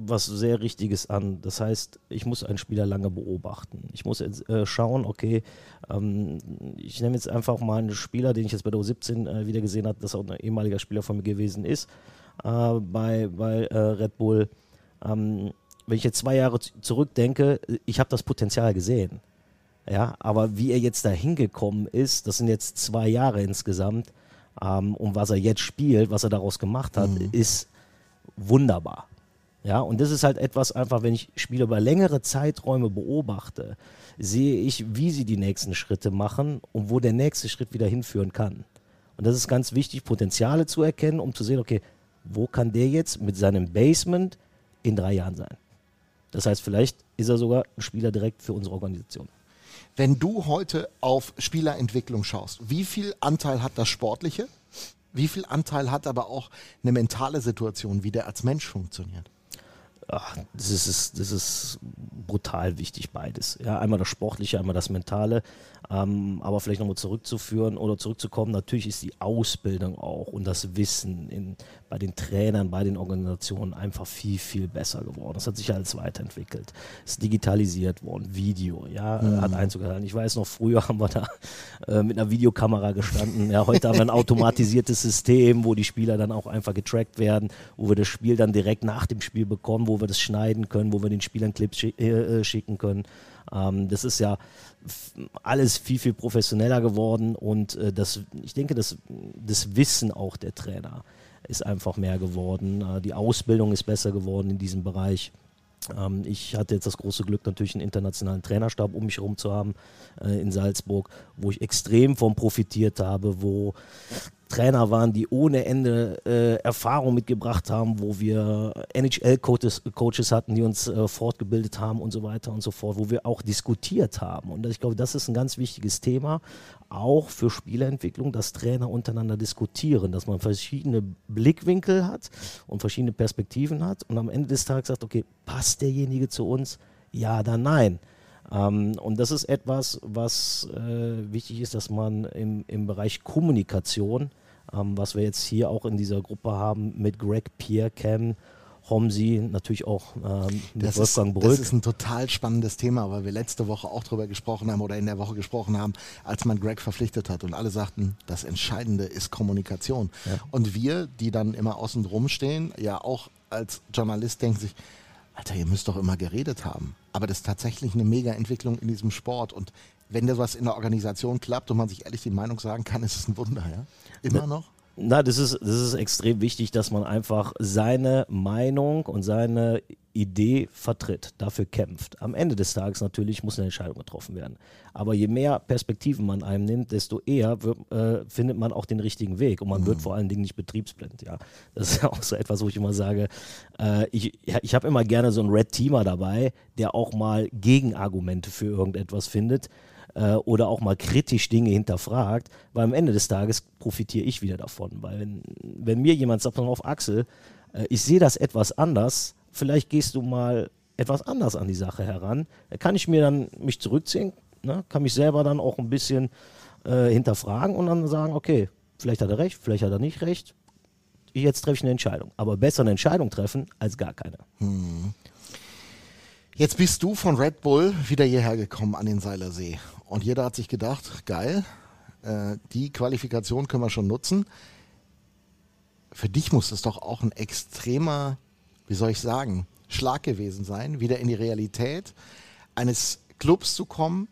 was sehr Richtiges an. Das heißt, ich muss einen Spieler lange beobachten. Ich muss jetzt äh, schauen, okay, ähm, ich nehme jetzt einfach mal einen Spieler, den ich jetzt bei der U17 äh, wieder gesehen habe, das auch ein ehemaliger Spieler von mir gewesen ist, äh, bei, bei äh, Red Bull. Ähm, wenn ich jetzt zwei Jahre zurückdenke, ich habe das Potenzial gesehen. Ja, aber wie er jetzt da hingekommen ist, das sind jetzt zwei Jahre insgesamt, ähm, und was er jetzt spielt, was er daraus gemacht hat, mhm. ist wunderbar. Ja, und das ist halt etwas einfach, wenn ich Spiele über längere Zeiträume beobachte, sehe ich, wie sie die nächsten Schritte machen und wo der nächste Schritt wieder hinführen kann. Und das ist ganz wichtig, Potenziale zu erkennen, um zu sehen, okay, wo kann der jetzt mit seinem Basement in drei Jahren sein? Das heißt, vielleicht ist er sogar ein Spieler direkt für unsere Organisation. Wenn du heute auf Spielerentwicklung schaust, wie viel Anteil hat das Sportliche? Wie viel Anteil hat aber auch eine mentale Situation, wie der als Mensch funktioniert? Ach, das, ist, das ist brutal wichtig, beides. Ja, einmal das Sportliche, einmal das Mentale. Ähm, aber vielleicht nochmal zurückzuführen oder zurückzukommen, natürlich ist die Ausbildung auch und das Wissen in, bei den Trainern, bei den Organisationen einfach viel, viel besser geworden. Das hat sich alles weiterentwickelt. Es ist digitalisiert worden, Video, ja, mhm. hat Einzug gehalten. Ich weiß noch, früher haben wir da äh, mit einer Videokamera gestanden. Ja, heute haben wir ein automatisiertes System, wo die Spieler dann auch einfach getrackt werden, wo wir das Spiel dann direkt nach dem Spiel bekommen, wo wir das schneiden können, wo wir den Spielern Clips schick, äh, schicken können. Ähm, das ist ja alles viel, viel professioneller geworden und äh, das, ich denke, das, das Wissen auch der Trainer ist einfach mehr geworden. Äh, die Ausbildung ist besser geworden in diesem Bereich. Ähm, ich hatte jetzt das große Glück, natürlich einen internationalen Trainerstab um mich herum zu haben äh, in Salzburg, wo ich extrem von profitiert habe, wo Trainer waren, die ohne Ende äh, Erfahrung mitgebracht haben, wo wir NHL-Coaches Coaches hatten, die uns äh, fortgebildet haben und so weiter und so fort, wo wir auch diskutiert haben. Und ich glaube, das ist ein ganz wichtiges Thema, auch für Spieleentwicklung, dass Trainer untereinander diskutieren, dass man verschiedene Blickwinkel hat und verschiedene Perspektiven hat und am Ende des Tages sagt, okay, passt derjenige zu uns? Ja oder nein? Ähm, und das ist etwas, was äh, wichtig ist, dass man im, im Bereich Kommunikation ähm, was wir jetzt hier auch in dieser Gruppe haben mit Greg, Pierre, Cam, Homsi, natürlich auch ähm, mit das Wolfgang Brück. Das ist ein total spannendes Thema, weil wir letzte Woche auch darüber gesprochen haben oder in der Woche gesprochen haben, als man Greg verpflichtet hat und alle sagten, das Entscheidende ist Kommunikation. Ja. Und wir, die dann immer außen drum stehen, ja auch als Journalist denken sich, Alter, ihr müsst doch immer geredet haben. Aber das ist tatsächlich eine Mega-Entwicklung in diesem Sport. Und wenn das was in der Organisation klappt und man sich ehrlich die Meinung sagen kann, ist es ein Wunder, ja? Immer noch? Na, das ist, das ist extrem wichtig, dass man einfach seine Meinung und seine Idee vertritt, dafür kämpft. Am Ende des Tages natürlich muss eine Entscheidung getroffen werden. Aber je mehr Perspektiven man einem nimmt, desto eher wird, äh, findet man auch den richtigen Weg und man mhm. wird vor allen Dingen nicht betriebsblind. Ja, das ist ja auch so etwas, wo ich immer sage, äh, ich, ich habe immer gerne so einen Red Teamer dabei, der auch mal Gegenargumente für irgendetwas findet äh, oder auch mal kritisch Dinge hinterfragt, weil am Ende des Tages profitiere ich wieder davon. Weil wenn, wenn mir jemand sagt, auf Axel, äh, ich sehe das etwas anders, vielleicht gehst du mal etwas anders an die Sache heran, kann ich mir dann mich zurückziehen, ne? kann mich selber dann auch ein bisschen äh, hinterfragen und dann sagen, okay, vielleicht hat er recht, vielleicht hat er nicht recht, jetzt treffe ich eine Entscheidung. Aber besser eine Entscheidung treffen als gar keine. Hm. Jetzt bist du von Red Bull wieder hierher gekommen an den Seilersee. Und jeder hat sich gedacht, geil, äh, die Qualifikation können wir schon nutzen. Für dich muss es doch auch ein extremer, wie soll ich sagen, Schlag gewesen sein, wieder in die Realität eines Clubs zu kommen,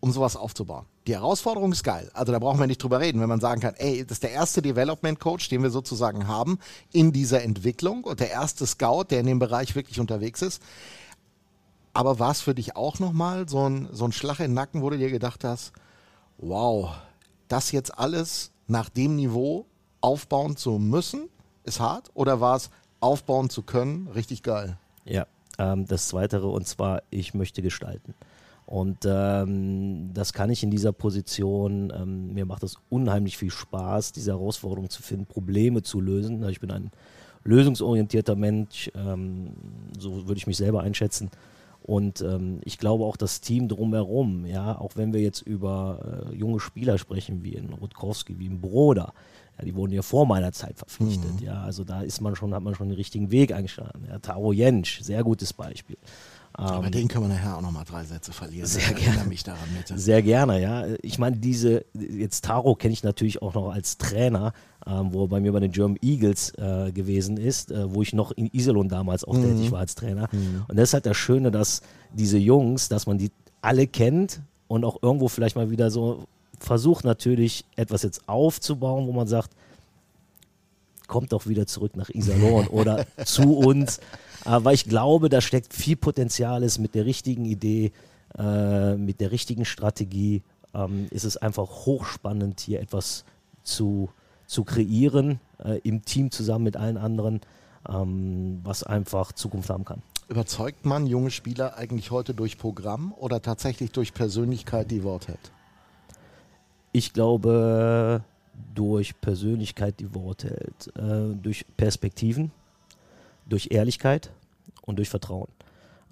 um sowas aufzubauen. Die Herausforderung ist geil. Also da brauchen wir nicht drüber reden, wenn man sagen kann, ey, das ist der erste Development Coach, den wir sozusagen haben in dieser Entwicklung und der erste Scout, der in dem Bereich wirklich unterwegs ist. Aber war es für dich auch nochmal so ein, so ein Schlag in den Nacken, wo du dir gedacht hast, wow, das jetzt alles nach dem Niveau aufbauen zu müssen, ist hart? Oder war es aufbauen zu können, richtig geil? Ja, ähm, das Zweite und zwar, ich möchte gestalten. Und ähm, das kann ich in dieser Position. Ähm, mir macht es unheimlich viel Spaß, diese Herausforderung zu finden, Probleme zu lösen. Ich bin ein lösungsorientierter Mensch, ähm, so würde ich mich selber einschätzen. Und ähm, ich glaube auch das Team drumherum, ja, auch wenn wir jetzt über äh, junge Spieler sprechen, wie in Rutkowski, wie in Broder, ja, die wurden ja vor meiner Zeit verpflichtet, mhm. ja, also da ist man schon, hat man schon den richtigen Weg eingeschlagen. Ja, Taro Jentsch, sehr gutes Beispiel. Aber ähm, den können wir nachher auch nochmal drei Sätze verlieren. Sehr gerne. mich daran bitte. Sehr gerne, ja. Ich meine, diese, jetzt Taro kenne ich natürlich auch noch als Trainer, ähm, wo er bei mir bei den German Eagles äh, gewesen ist, äh, wo ich noch in Iserlohn damals auch mhm. tätig war als Trainer. Mhm. Und das ist halt das Schöne, dass diese Jungs, dass man die alle kennt und auch irgendwo vielleicht mal wieder so versucht natürlich etwas jetzt aufzubauen, wo man sagt, kommt doch wieder zurück nach Iserlohn oder zu uns. Aber ich glaube, da steckt viel Potenziales mit der richtigen Idee, äh, mit der richtigen Strategie. Ähm, ist es einfach hochspannend, hier etwas zu, zu kreieren, äh, im Team zusammen mit allen anderen, ähm, was einfach Zukunft haben kann. Überzeugt man junge Spieler eigentlich heute durch Programm oder tatsächlich durch Persönlichkeit, die Wort hält? Ich glaube, durch Persönlichkeit, die Wort hält, äh, durch Perspektiven durch Ehrlichkeit und durch Vertrauen.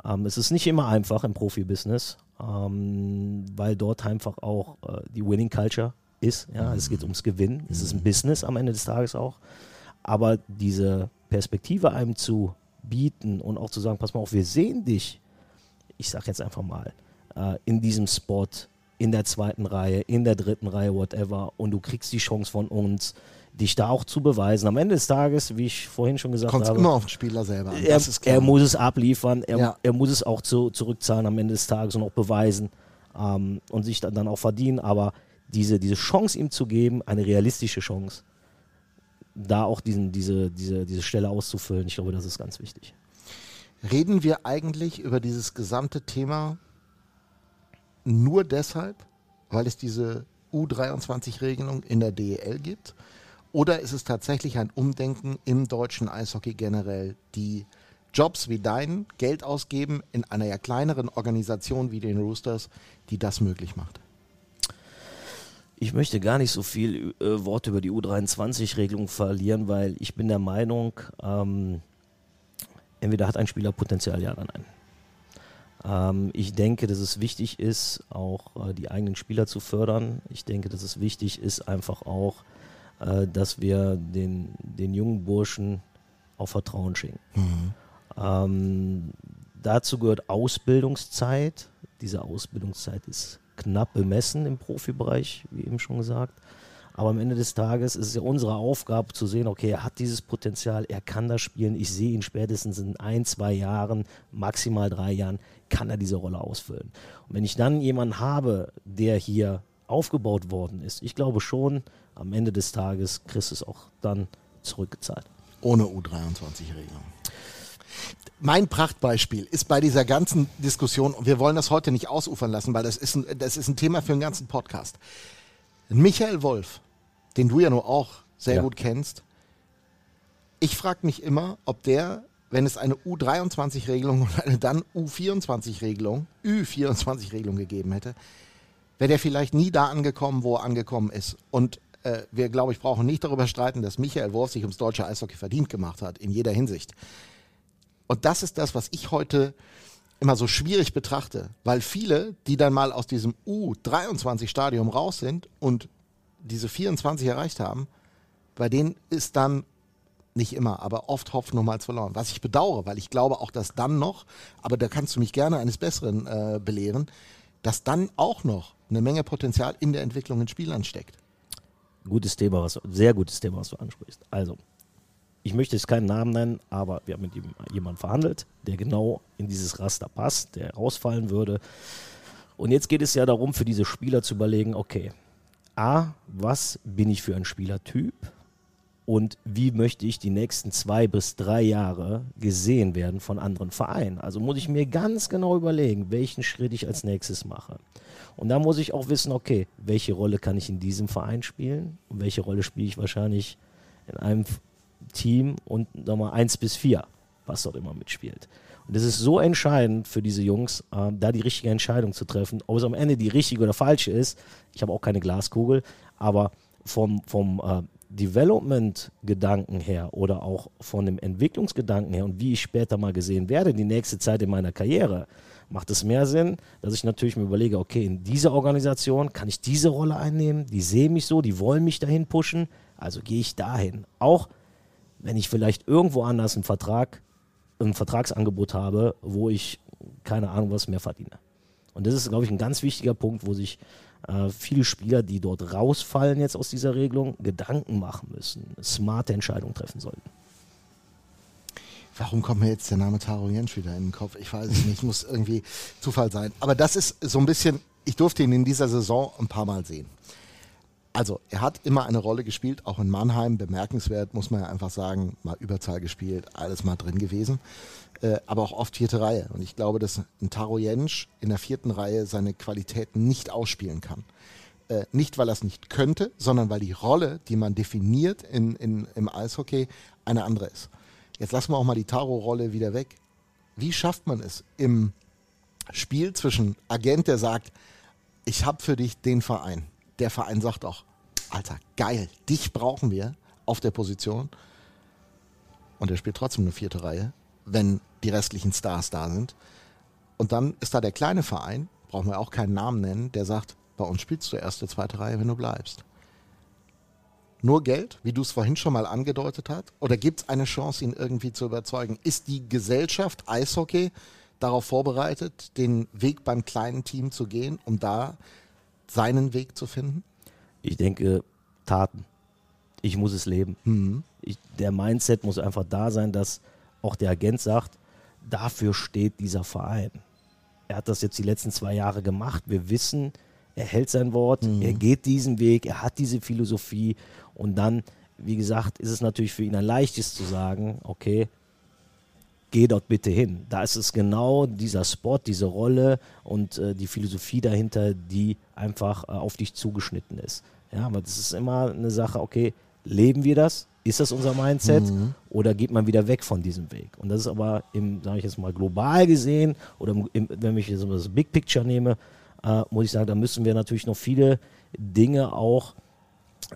Ähm, es ist nicht immer einfach im Profibusiness, ähm, weil dort einfach auch äh, die Winning Culture ist. Ja, es geht ums Gewinnen. Es ist ein Business am Ende des Tages auch. Aber diese Perspektive einem zu bieten und auch zu sagen, pass mal auf, wir sehen dich, ich sag jetzt einfach mal, äh, in diesem Spot, in der zweiten Reihe, in der dritten Reihe, whatever, und du kriegst die Chance von uns, dich da auch zu beweisen. Am Ende des Tages, wie ich vorhin schon gesagt Kommt's habe, immer auf den Spieler selber an. Er, er, muss es abliefern, er, ja. er muss es auch zu, zurückzahlen am Ende des Tages und auch beweisen ähm, und sich dann, dann auch verdienen. Aber diese, diese Chance ihm zu geben, eine realistische Chance, da auch diesen, diese, diese, diese Stelle auszufüllen, ich glaube, das ist ganz wichtig. Reden wir eigentlich über dieses gesamte Thema nur deshalb, weil es diese U23-Regelung in der DEL gibt? Oder ist es tatsächlich ein Umdenken im deutschen Eishockey generell, die Jobs wie dein Geld ausgeben in einer ja kleineren Organisation wie den Roosters, die das möglich macht? Ich möchte gar nicht so viel äh, Worte über die U23-Regelung verlieren, weil ich bin der Meinung, ähm, entweder hat ein Spieler Potenzial, ja oder nein. Ähm, ich denke, dass es wichtig ist, auch äh, die eigenen Spieler zu fördern. Ich denke, dass es wichtig ist, einfach auch äh, dass wir den, den jungen Burschen auch Vertrauen schenken. Mhm. Ähm, dazu gehört Ausbildungszeit. Diese Ausbildungszeit ist knapp bemessen im Profibereich, wie eben schon gesagt. Aber am Ende des Tages ist es ja unsere Aufgabe zu sehen, okay, er hat dieses Potenzial, er kann das spielen. Ich sehe ihn spätestens in ein, zwei Jahren, maximal drei Jahren, kann er diese Rolle ausfüllen. Und wenn ich dann jemanden habe, der hier aufgebaut worden ist, ich glaube schon, am Ende des Tages kriegst du es auch dann zurückgezahlt. Ohne U23-Regelung. Mein Prachtbeispiel ist bei dieser ganzen Diskussion, und wir wollen das heute nicht ausufern lassen, weil das ist ein, das ist ein Thema für einen ganzen Podcast. Michael Wolf, den du ja nur auch sehr ja. gut kennst, ich frage mich immer, ob der, wenn es eine U23-Regelung und eine dann U24-Regelung, Ü24-Regelung gegeben hätte, wäre der vielleicht nie da angekommen, wo er angekommen ist. Und äh, wir, glaube ich, brauchen nicht darüber streiten, dass Michael Wolf sich ums deutsche Eishockey verdient gemacht hat, in jeder Hinsicht. Und das ist das, was ich heute immer so schwierig betrachte, weil viele, die dann mal aus diesem U23-Stadium raus sind und diese 24 erreicht haben, bei denen ist dann nicht immer, aber oft Hopfen als verloren. Was ich bedauere, weil ich glaube auch, dass dann noch, aber da kannst du mich gerne eines Besseren äh, belehren, dass dann auch noch eine Menge Potenzial in der Entwicklung in Spielern steckt. Gutes Thema, was, sehr gutes Thema, was du ansprichst. Also, ich möchte jetzt keinen Namen nennen, aber wir haben mit jemandem verhandelt, der genau in dieses Raster passt, der rausfallen würde. Und jetzt geht es ja darum, für diese Spieler zu überlegen, okay, A, was bin ich für ein Spielertyp? Und wie möchte ich die nächsten zwei bis drei Jahre gesehen werden von anderen Vereinen? Also muss ich mir ganz genau überlegen, welchen Schritt ich als nächstes mache. Und da muss ich auch wissen, okay, welche Rolle kann ich in diesem Verein spielen und welche Rolle spiele ich wahrscheinlich in einem Team und nochmal eins bis vier, was dort immer mitspielt. Und das ist so entscheidend für diese Jungs, äh, da die richtige Entscheidung zu treffen. Ob es am Ende die richtige oder falsche ist, ich habe auch keine Glaskugel, aber vom, vom äh, Development-Gedanken her oder auch von dem Entwicklungsgedanken her und wie ich später mal gesehen werde, die nächste Zeit in meiner Karriere, macht es mehr Sinn, dass ich natürlich mir überlege, okay, in dieser Organisation kann ich diese Rolle einnehmen, die sehen mich so, die wollen mich dahin pushen, also gehe ich dahin. Auch wenn ich vielleicht irgendwo anders einen Vertrag, ein Vertragsangebot habe, wo ich keine Ahnung was mehr verdiene. Und das ist, glaube ich, ein ganz wichtiger Punkt, wo sich äh, viele Spieler, die dort rausfallen jetzt aus dieser Regelung, Gedanken machen müssen, smarte Entscheidungen treffen sollten. Warum kommt mir jetzt der Name Taro Jensch wieder in den Kopf? Ich weiß es nicht, muss irgendwie Zufall sein. Aber das ist so ein bisschen, ich durfte ihn in dieser Saison ein paar Mal sehen. Also, er hat immer eine Rolle gespielt, auch in Mannheim, bemerkenswert, muss man ja einfach sagen, mal Überzahl gespielt, alles mal drin gewesen, äh, aber auch oft vierte Reihe. Und ich glaube, dass ein Taro Jensch in der vierten Reihe seine Qualitäten nicht ausspielen kann. Äh, nicht, weil er es nicht könnte, sondern weil die Rolle, die man definiert in, in, im Eishockey, eine andere ist. Jetzt lassen wir auch mal die Taro-Rolle wieder weg. Wie schafft man es im Spiel zwischen Agent, der sagt, ich habe für dich den Verein, der Verein sagt auch, Alter, geil, dich brauchen wir auf der Position. Und er spielt trotzdem eine vierte Reihe, wenn die restlichen Stars da sind. Und dann ist da der kleine Verein, brauchen wir auch keinen Namen nennen, der sagt, bei uns spielst du erste, zweite Reihe, wenn du bleibst. Nur Geld, wie du es vorhin schon mal angedeutet hast? Oder gibt es eine Chance, ihn irgendwie zu überzeugen? Ist die Gesellschaft Eishockey darauf vorbereitet, den Weg beim kleinen Team zu gehen, um da seinen Weg zu finden? Ich denke, Taten. Ich muss es leben. Mhm. Ich, der Mindset muss einfach da sein, dass auch der Agent sagt, dafür steht dieser Verein. Er hat das jetzt die letzten zwei Jahre gemacht. Wir wissen, er hält sein Wort, mhm. er geht diesen Weg, er hat diese Philosophie und dann, wie gesagt, ist es natürlich für ihn ein leichtes zu sagen, okay, geh dort bitte hin. Da ist es genau dieser Spot, diese Rolle und äh, die Philosophie dahinter, die einfach äh, auf dich zugeschnitten ist. Ja, aber das ist immer eine Sache, okay, leben wir das? Ist das unser Mindset mhm. oder geht man wieder weg von diesem Weg? Und das ist aber im, sage ich jetzt mal, global gesehen oder im, wenn ich jetzt mal das Big Picture nehme, äh, muss ich sagen, da müssen wir natürlich noch viele Dinge auch,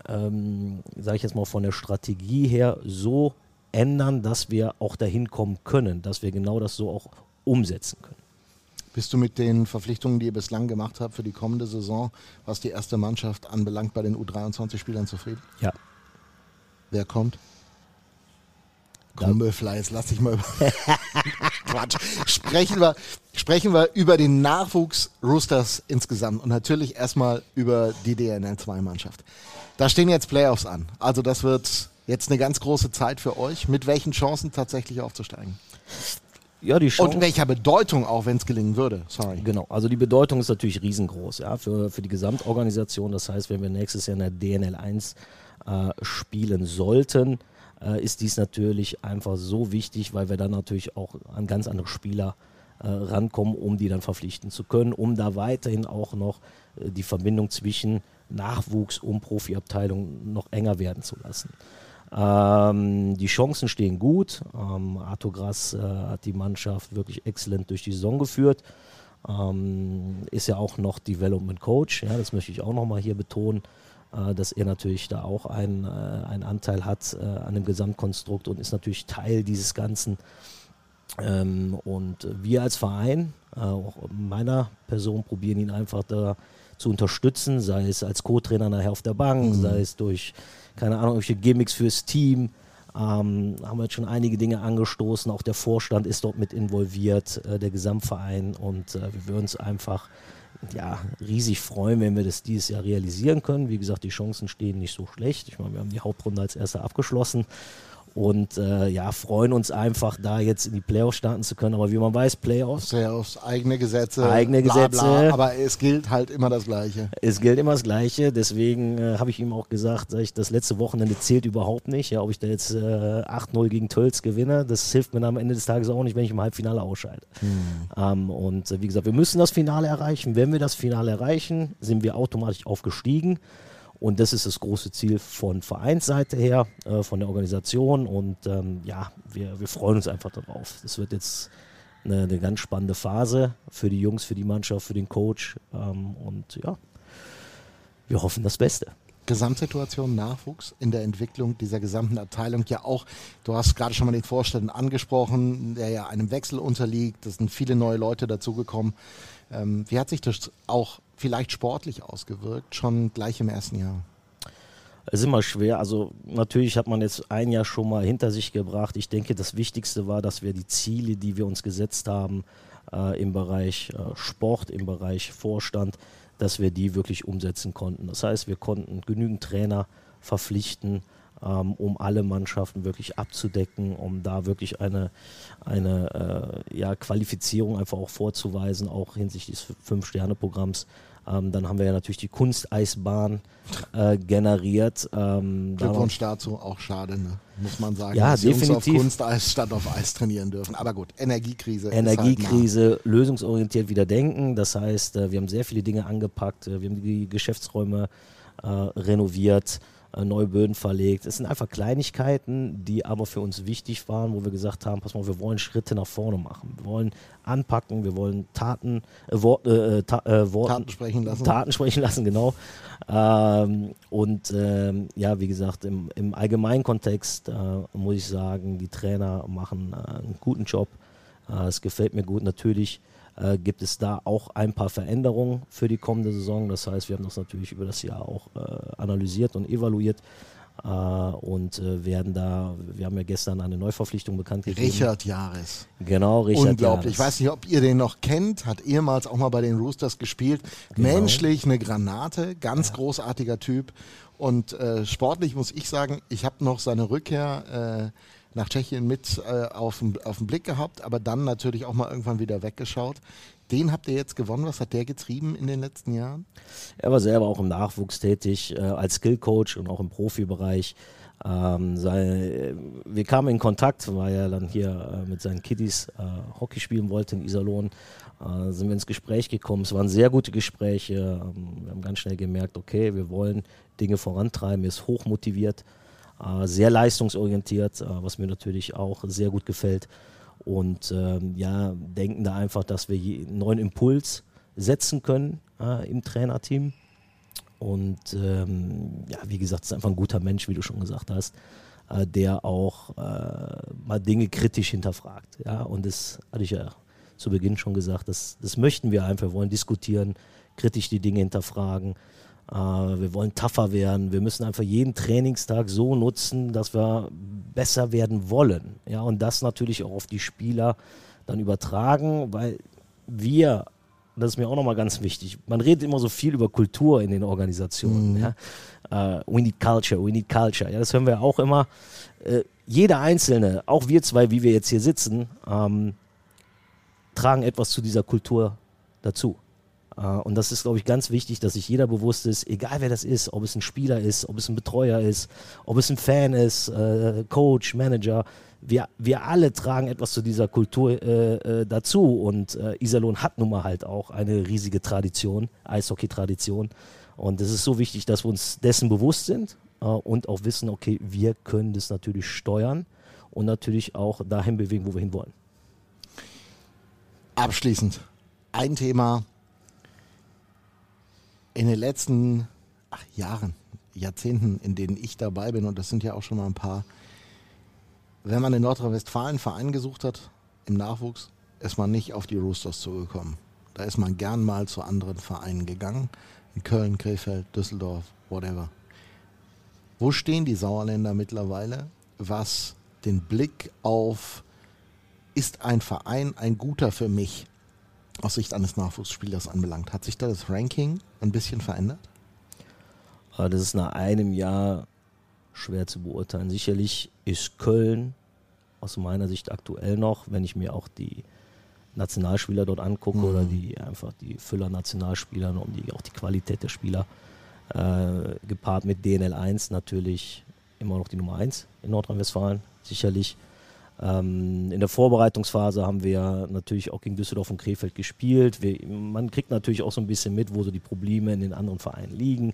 ähm, sage ich jetzt mal, von der Strategie her so ändern, dass wir auch dahin kommen können, dass wir genau das so auch umsetzen können. Bist du mit den Verpflichtungen, die ihr bislang gemacht habt für die kommende Saison, was die erste Mannschaft anbelangt, bei den U23-Spielern zufrieden? Ja. Wer kommt? Jetzt lass dich mal über. Quatsch. Sprechen wir, sprechen wir über den Nachwuchs Roosters insgesamt und natürlich erstmal über die DNL 2-Mannschaft. Da stehen jetzt Playoffs an. Also, das wird jetzt eine ganz große Zeit für euch. Mit welchen Chancen tatsächlich aufzusteigen? Ja, die Chance. Und welcher Bedeutung auch, wenn es gelingen würde. Sorry. Genau, also die Bedeutung ist natürlich riesengroß ja, für, für die Gesamtorganisation. Das heißt, wenn wir nächstes Jahr in der DNL 1 äh, spielen sollten, ist dies natürlich einfach so wichtig, weil wir dann natürlich auch an ganz andere Spieler äh, rankommen, um die dann verpflichten zu können, um da weiterhin auch noch äh, die Verbindung zwischen Nachwuchs und Profiabteilung noch enger werden zu lassen. Ähm, die Chancen stehen gut. Ähm, Arthur Grass äh, hat die Mannschaft wirklich exzellent durch die Saison geführt. Ähm, ist ja auch noch Development Coach, ja, das möchte ich auch nochmal hier betonen. Äh, dass er natürlich da auch einen, äh, einen Anteil hat äh, an dem Gesamtkonstrukt und ist natürlich Teil dieses Ganzen. Ähm, und wir als Verein, auch meiner Person, probieren ihn einfach da zu unterstützen, sei es als Co-Trainer nachher auf der Bank, mhm. sei es durch, keine Ahnung, irgendwelche Gimmicks fürs Team. Ähm, haben wir jetzt schon einige Dinge angestoßen. Auch der Vorstand ist dort mit involviert, äh, der Gesamtverein. Und äh, wir würden uns einfach ja, riesig freuen, wenn wir das dieses Jahr realisieren können. Wie gesagt, die Chancen stehen nicht so schlecht. Ich meine, wir haben die Hauptrunde als erster abgeschlossen und äh, ja, freuen uns einfach, da jetzt in die Playoffs starten zu können. Aber wie man weiß, Playoffs. Playoffs, eigene Gesetze. Eigene bla, Gesetze. Bla, aber es gilt halt immer das Gleiche. Es gilt immer das Gleiche. Deswegen äh, habe ich ihm auch gesagt, ich, das letzte Wochenende zählt überhaupt nicht. Ja, ob ich da jetzt äh, 8-0 gegen Tölz gewinne, das hilft mir dann am Ende des Tages auch nicht, wenn ich im Halbfinale ausscheide. Hm. Ähm, und äh, wie gesagt, wir müssen das Finale erreichen. Wenn wir das Finale erreichen, sind wir automatisch aufgestiegen. Und das ist das große Ziel von Vereinsseite her, äh, von der Organisation. Und ähm, ja, wir, wir freuen uns einfach darauf. Das wird jetzt eine, eine, ganz spannende Phase für die Jungs, für die Mannschaft, für den Coach. Ähm, und ja, wir hoffen das Beste. Gesamtsituation Nachwuchs in der Entwicklung dieser gesamten Abteilung ja auch, du hast gerade schon mal den Vorstand angesprochen, der ja einem Wechsel unterliegt, es sind viele neue Leute dazugekommen. Ähm, wie hat sich das auch vielleicht sportlich ausgewirkt, schon gleich im ersten Jahr? Es ist immer schwer. Also natürlich hat man jetzt ein Jahr schon mal hinter sich gebracht. Ich denke, das Wichtigste war, dass wir die Ziele, die wir uns gesetzt haben äh, im Bereich äh, Sport, im Bereich Vorstand, dass wir die wirklich umsetzen konnten. Das heißt, wir konnten genügend Trainer verpflichten, ähm, um alle Mannschaften wirklich abzudecken, um da wirklich eine, eine äh, ja, Qualifizierung einfach auch vorzuweisen, auch hinsichtlich des Fünf-Sterne-Programms. Ähm, dann haben wir ja natürlich die Kunsteisbahn äh, generiert. Ähm, Glückwunsch dazu, auch schade, ne? muss man sagen, ja, dass definitiv. Jungs auf Kunsteis statt auf Eis trainieren dürfen. Aber gut, Energiekrise. Energiekrise, halt lösungsorientiert wieder denken. Das heißt, äh, wir haben sehr viele Dinge angepackt. Äh, wir haben die Geschäftsräume äh, renoviert. Äh, neue Böden verlegt. Es sind einfach Kleinigkeiten, die aber für uns wichtig waren, wo wir gesagt haben, pass mal, wir wollen Schritte nach vorne machen. Wir wollen anpacken, wir wollen Taten, äh, Wort, äh, ta, äh, Worten, Taten sprechen lassen. Taten sprechen lassen, genau. Ähm, und ähm, ja, wie gesagt, im, im allgemeinen Kontext äh, muss ich sagen, die Trainer machen äh, einen guten Job. es gefällt mir gut. Natürlich äh, gibt es da auch ein paar Veränderungen für die kommende Saison. Das heißt, wir haben das natürlich über das Jahr auch äh, analysiert und evaluiert. Uh, und uh, werden da, wir haben ja gestern eine Neuverpflichtung bekannt gegeben. Richard Jahres. Genau, Richard Unglaublich. Jahres. Ich weiß nicht, ob ihr den noch kennt, hat ehemals auch mal bei den Roosters gespielt. Genau. Menschlich eine Granate, ganz ja. großartiger Typ. Und äh, sportlich muss ich sagen, ich habe noch seine Rückkehr äh, nach Tschechien mit äh, auf, den, Blick gehabt, aber dann natürlich auch mal irgendwann wieder weggeschaut. Den habt ihr jetzt gewonnen. Was hat der getrieben in den letzten Jahren? Er war selber auch im Nachwuchs tätig, äh, als Skillcoach und auch im Profibereich. Ähm, seine, wir kamen in Kontakt, weil er dann hier äh, mit seinen Kiddies äh, Hockey spielen wollte in Iserlohn. Äh, sind wir ins Gespräch gekommen. Es waren sehr gute Gespräche. Ähm, wir haben ganz schnell gemerkt, okay, wir wollen Dinge vorantreiben. Er ist hochmotiviert. Äh, sehr leistungsorientiert, äh, was mir natürlich auch sehr gut gefällt. Und ähm, ja, denken da einfach, dass wir einen neuen Impuls setzen können äh, im Trainerteam. Und ähm, ja, wie gesagt, ist einfach ein guter Mensch, wie du schon gesagt hast, äh, der auch äh, mal Dinge kritisch hinterfragt. Ja, und das hatte ich ja zu Beginn schon gesagt, das, das möchten wir einfach. Wir wollen diskutieren, kritisch die Dinge hinterfragen. Äh, wir wollen tougher werden. Wir müssen einfach jeden Trainingstag so nutzen, dass wir besser werden wollen. Ja, und das natürlich auch auf die Spieler dann übertragen, weil wir, das ist mir auch nochmal ganz wichtig, man redet immer so viel über Kultur in den Organisationen. Mhm. Ja? Uh, we need culture, we need culture. Ja, das hören wir auch immer. Uh, jeder Einzelne, auch wir zwei, wie wir jetzt hier sitzen, ähm, tragen etwas zu dieser Kultur dazu. Äh, und das ist, glaube ich, ganz wichtig, dass sich jeder bewusst ist, egal wer das ist, ob es ein Spieler ist, ob es ein Betreuer ist, ob es ein Fan ist, äh, Coach, Manager, wir, wir alle tragen etwas zu dieser Kultur äh, äh, dazu. Und äh, Iserlohn hat nun mal halt auch eine riesige Tradition, Eishockey-Tradition. Und es ist so wichtig, dass wir uns dessen bewusst sind äh, und auch wissen, okay, wir können das natürlich steuern und natürlich auch dahin bewegen, wo wir hinwollen. Abschließend ein Thema, in den letzten ach, Jahren, Jahrzehnten, in denen ich dabei bin, und das sind ja auch schon mal ein paar, wenn man in Nordrhein-Westfalen einen Verein gesucht hat, im Nachwuchs, ist man nicht auf die Roosters zugekommen. Da ist man gern mal zu anderen Vereinen gegangen. In Köln, Krefeld, Düsseldorf, whatever. Wo stehen die Sauerländer mittlerweile? was den Blick auf ist ein Verein ein guter für mich aus Sicht eines Nachwuchsspielers anbelangt? Hat sich da das Ranking ein bisschen verändert? Das ist nach einem Jahr schwer zu beurteilen. Sicherlich ist Köln aus meiner Sicht aktuell noch, wenn ich mir auch die Nationalspieler dort angucke mhm. oder die einfach die Füller Nationalspieler und die, auch die Qualität der Spieler äh, gepaart mit DNL 1 natürlich immer noch die Nummer 1 in Nordrhein-Westfalen, sicherlich. Ähm, in der Vorbereitungsphase haben wir natürlich auch gegen Düsseldorf und Krefeld gespielt. Wir, man kriegt natürlich auch so ein bisschen mit, wo so die Probleme in den anderen Vereinen liegen.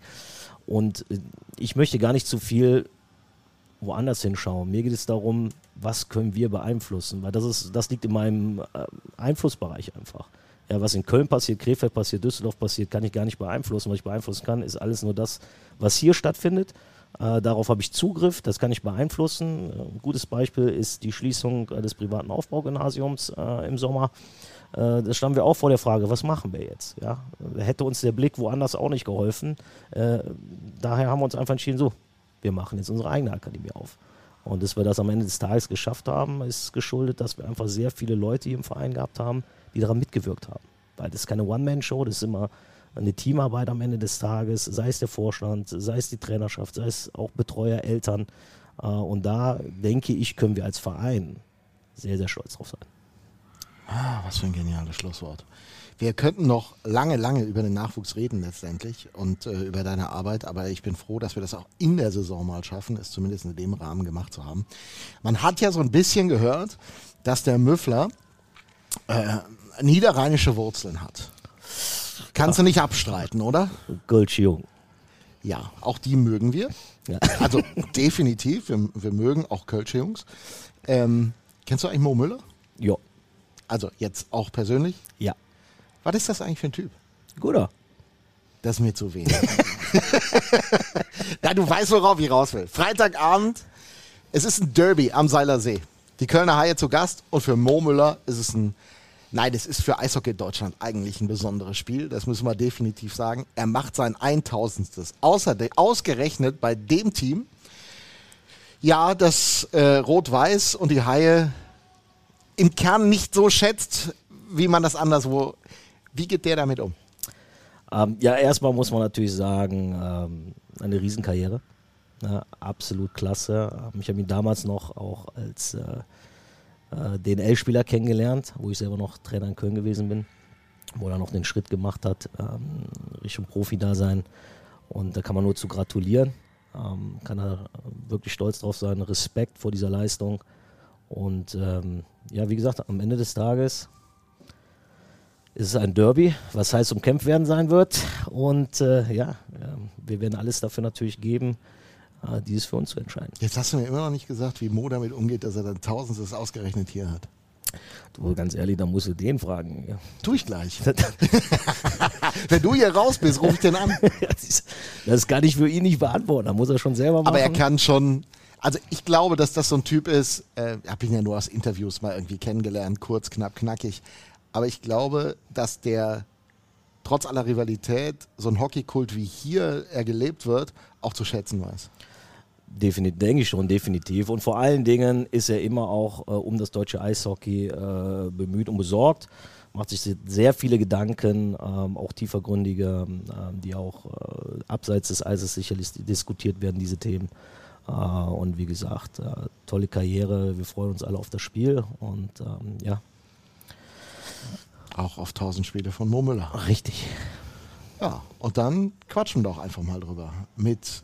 Und äh, ich möchte gar nicht zu viel woanders hinschauen. Mir geht es darum, was können wir beeinflussen, weil das, ist, das liegt in meinem äh, Einflussbereich einfach. Ja, was in Köln passiert, Krefeld passiert, Düsseldorf passiert, kann ich gar nicht beeinflussen. Was ich beeinflussen kann, ist alles nur das, was hier stattfindet. Äh, darauf habe ich Zugriff, das kann ich beeinflussen. Äh, ein gutes Beispiel ist die Schließung äh, des privaten Aufbaugymnasiums äh, im Sommer. Äh, da standen wir auch vor der Frage, was machen wir jetzt? Ja? Hätte uns der Blick woanders auch nicht geholfen. daher haben wir uns einfach entschieden, so, wir machen jetzt unsere eigene Akademie auf. Und dass wir das am Ende des Tages geschafft haben, ist geschuldet, dass wir einfach sehr viele Leute hier im Verein gehabt haben, die daran mitgewirkt haben. Weil das ist keine One-Man-Show, das ist immer eine Teamarbeit am Ende des Tages, sei es der Vorstand, sei es die Trainerschaft, sei es auch Betreuer, Eltern. Äh, und da denke ich, können wir als Verein sehr, sehr stolz drauf sein. Ah, was für ein geniales Schlusswort. Wir könnten noch lange, lange über den Nachwuchs reden letztendlich und äh, über deine Arbeit, aber ich bin froh, dass wir das auch in der Saison mal schaffen, es zumindest in dem Rahmen gemacht zu haben. Man hat ja so ein bisschen gehört, dass der Müffler äh, niederrheinische Wurzeln hat. Kannst du nicht abstreiten, oder? Goldjung. Ja, auch die mögen wir. Ja. Also definitiv, wir, wir, mögen auch Kölsche Jungs. Ähm, kennst du eigentlich Mo Müller? Ja. Also jetzt auch persönlich? Ja. Was ist das eigentlich für ein Typ? Guter. Das ist mir zu wenig. Na, du weißt, worauf ich raus will. Freitagabend, es ist ein Derby am Seiler See. Die Kölner Haie zu Gast und für Mo Müller ist es ein, nein, es ist für Eishockey Deutschland eigentlich ein besonderes Spiel. Das müssen wir definitiv sagen. Er macht sein 1000. Außerdem, ausgerechnet bei dem Team, ja, das äh, Rot-Weiß und die Haie im Kern nicht so schätzt, wie man das anderswo wie geht der damit um? Ähm, ja, erstmal muss man natürlich sagen, ähm, eine Riesenkarriere. Ja, absolut klasse. Ähm, ich habe ihn damals noch auch als äh, äh, DNL-Spieler kennengelernt, wo ich selber noch Trainer in Köln gewesen bin, wo er noch den Schritt gemacht hat, ähm, Richtung Profi-Dasein. Und da kann man nur zu gratulieren. Ähm, kann er wirklich stolz drauf sein, Respekt vor dieser Leistung. Und ähm, ja, wie gesagt, am Ende des Tages es ist ein Derby, was heißt umkämpft werden sein wird. Und äh, ja, wir werden alles dafür natürlich geben, äh, dieses für uns zu entscheiden. Jetzt hast du mir immer noch nicht gesagt, wie Mo damit umgeht, dass er dann Tausendstes ausgerechnet hier hat. Du, ganz ehrlich, da musst du den fragen. Ja. Tu ich gleich. Wenn du hier raus bist, ruf ich den an. das kann ich für ihn nicht beantworten. Da muss er schon selber machen. Aber er kann schon. Also ich glaube, dass das so ein Typ ist. Äh, habe ihn ja nur aus Interviews mal irgendwie kennengelernt, kurz, knapp, knackig. Aber ich glaube, dass der trotz aller Rivalität so ein Hockeykult wie hier er gelebt wird, auch zu schätzen weiß. Definitiv, denke ich schon, definitiv. Und vor allen Dingen ist er immer auch äh, um das deutsche Eishockey äh, bemüht und besorgt. Macht sich sehr viele Gedanken, ähm, auch tiefergründige, ähm, die auch äh, abseits des Eises sicherlich diskutiert werden, diese Themen. Äh, und wie gesagt, äh, tolle Karriere. Wir freuen uns alle auf das Spiel. Und ähm, ja, auch auf 1000 Spiele von Mo Müller. Richtig. Ja, und dann quatschen wir doch einfach mal drüber. Mit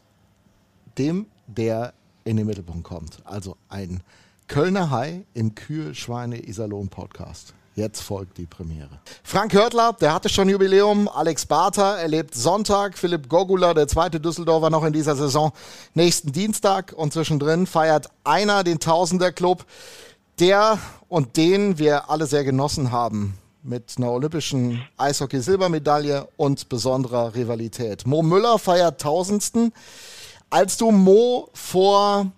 dem, der in den Mittelpunkt kommt. Also ein Kölner Hai im Kühl-Schweine-Iserlohn-Podcast. Jetzt folgt die Premiere. Frank Hörtler, der hatte schon Jubiläum. Alex Barter erlebt Sonntag. Philipp Gogula, der zweite Düsseldorfer noch in dieser Saison, nächsten Dienstag. Und zwischendrin feiert einer den Tausender-Club, der und den wir alle sehr genossen haben mit einer olympischen Eishockey-Silbermedaille und besonderer Rivalität. Mo Müller feiert Tausendsten. Als du Mo vor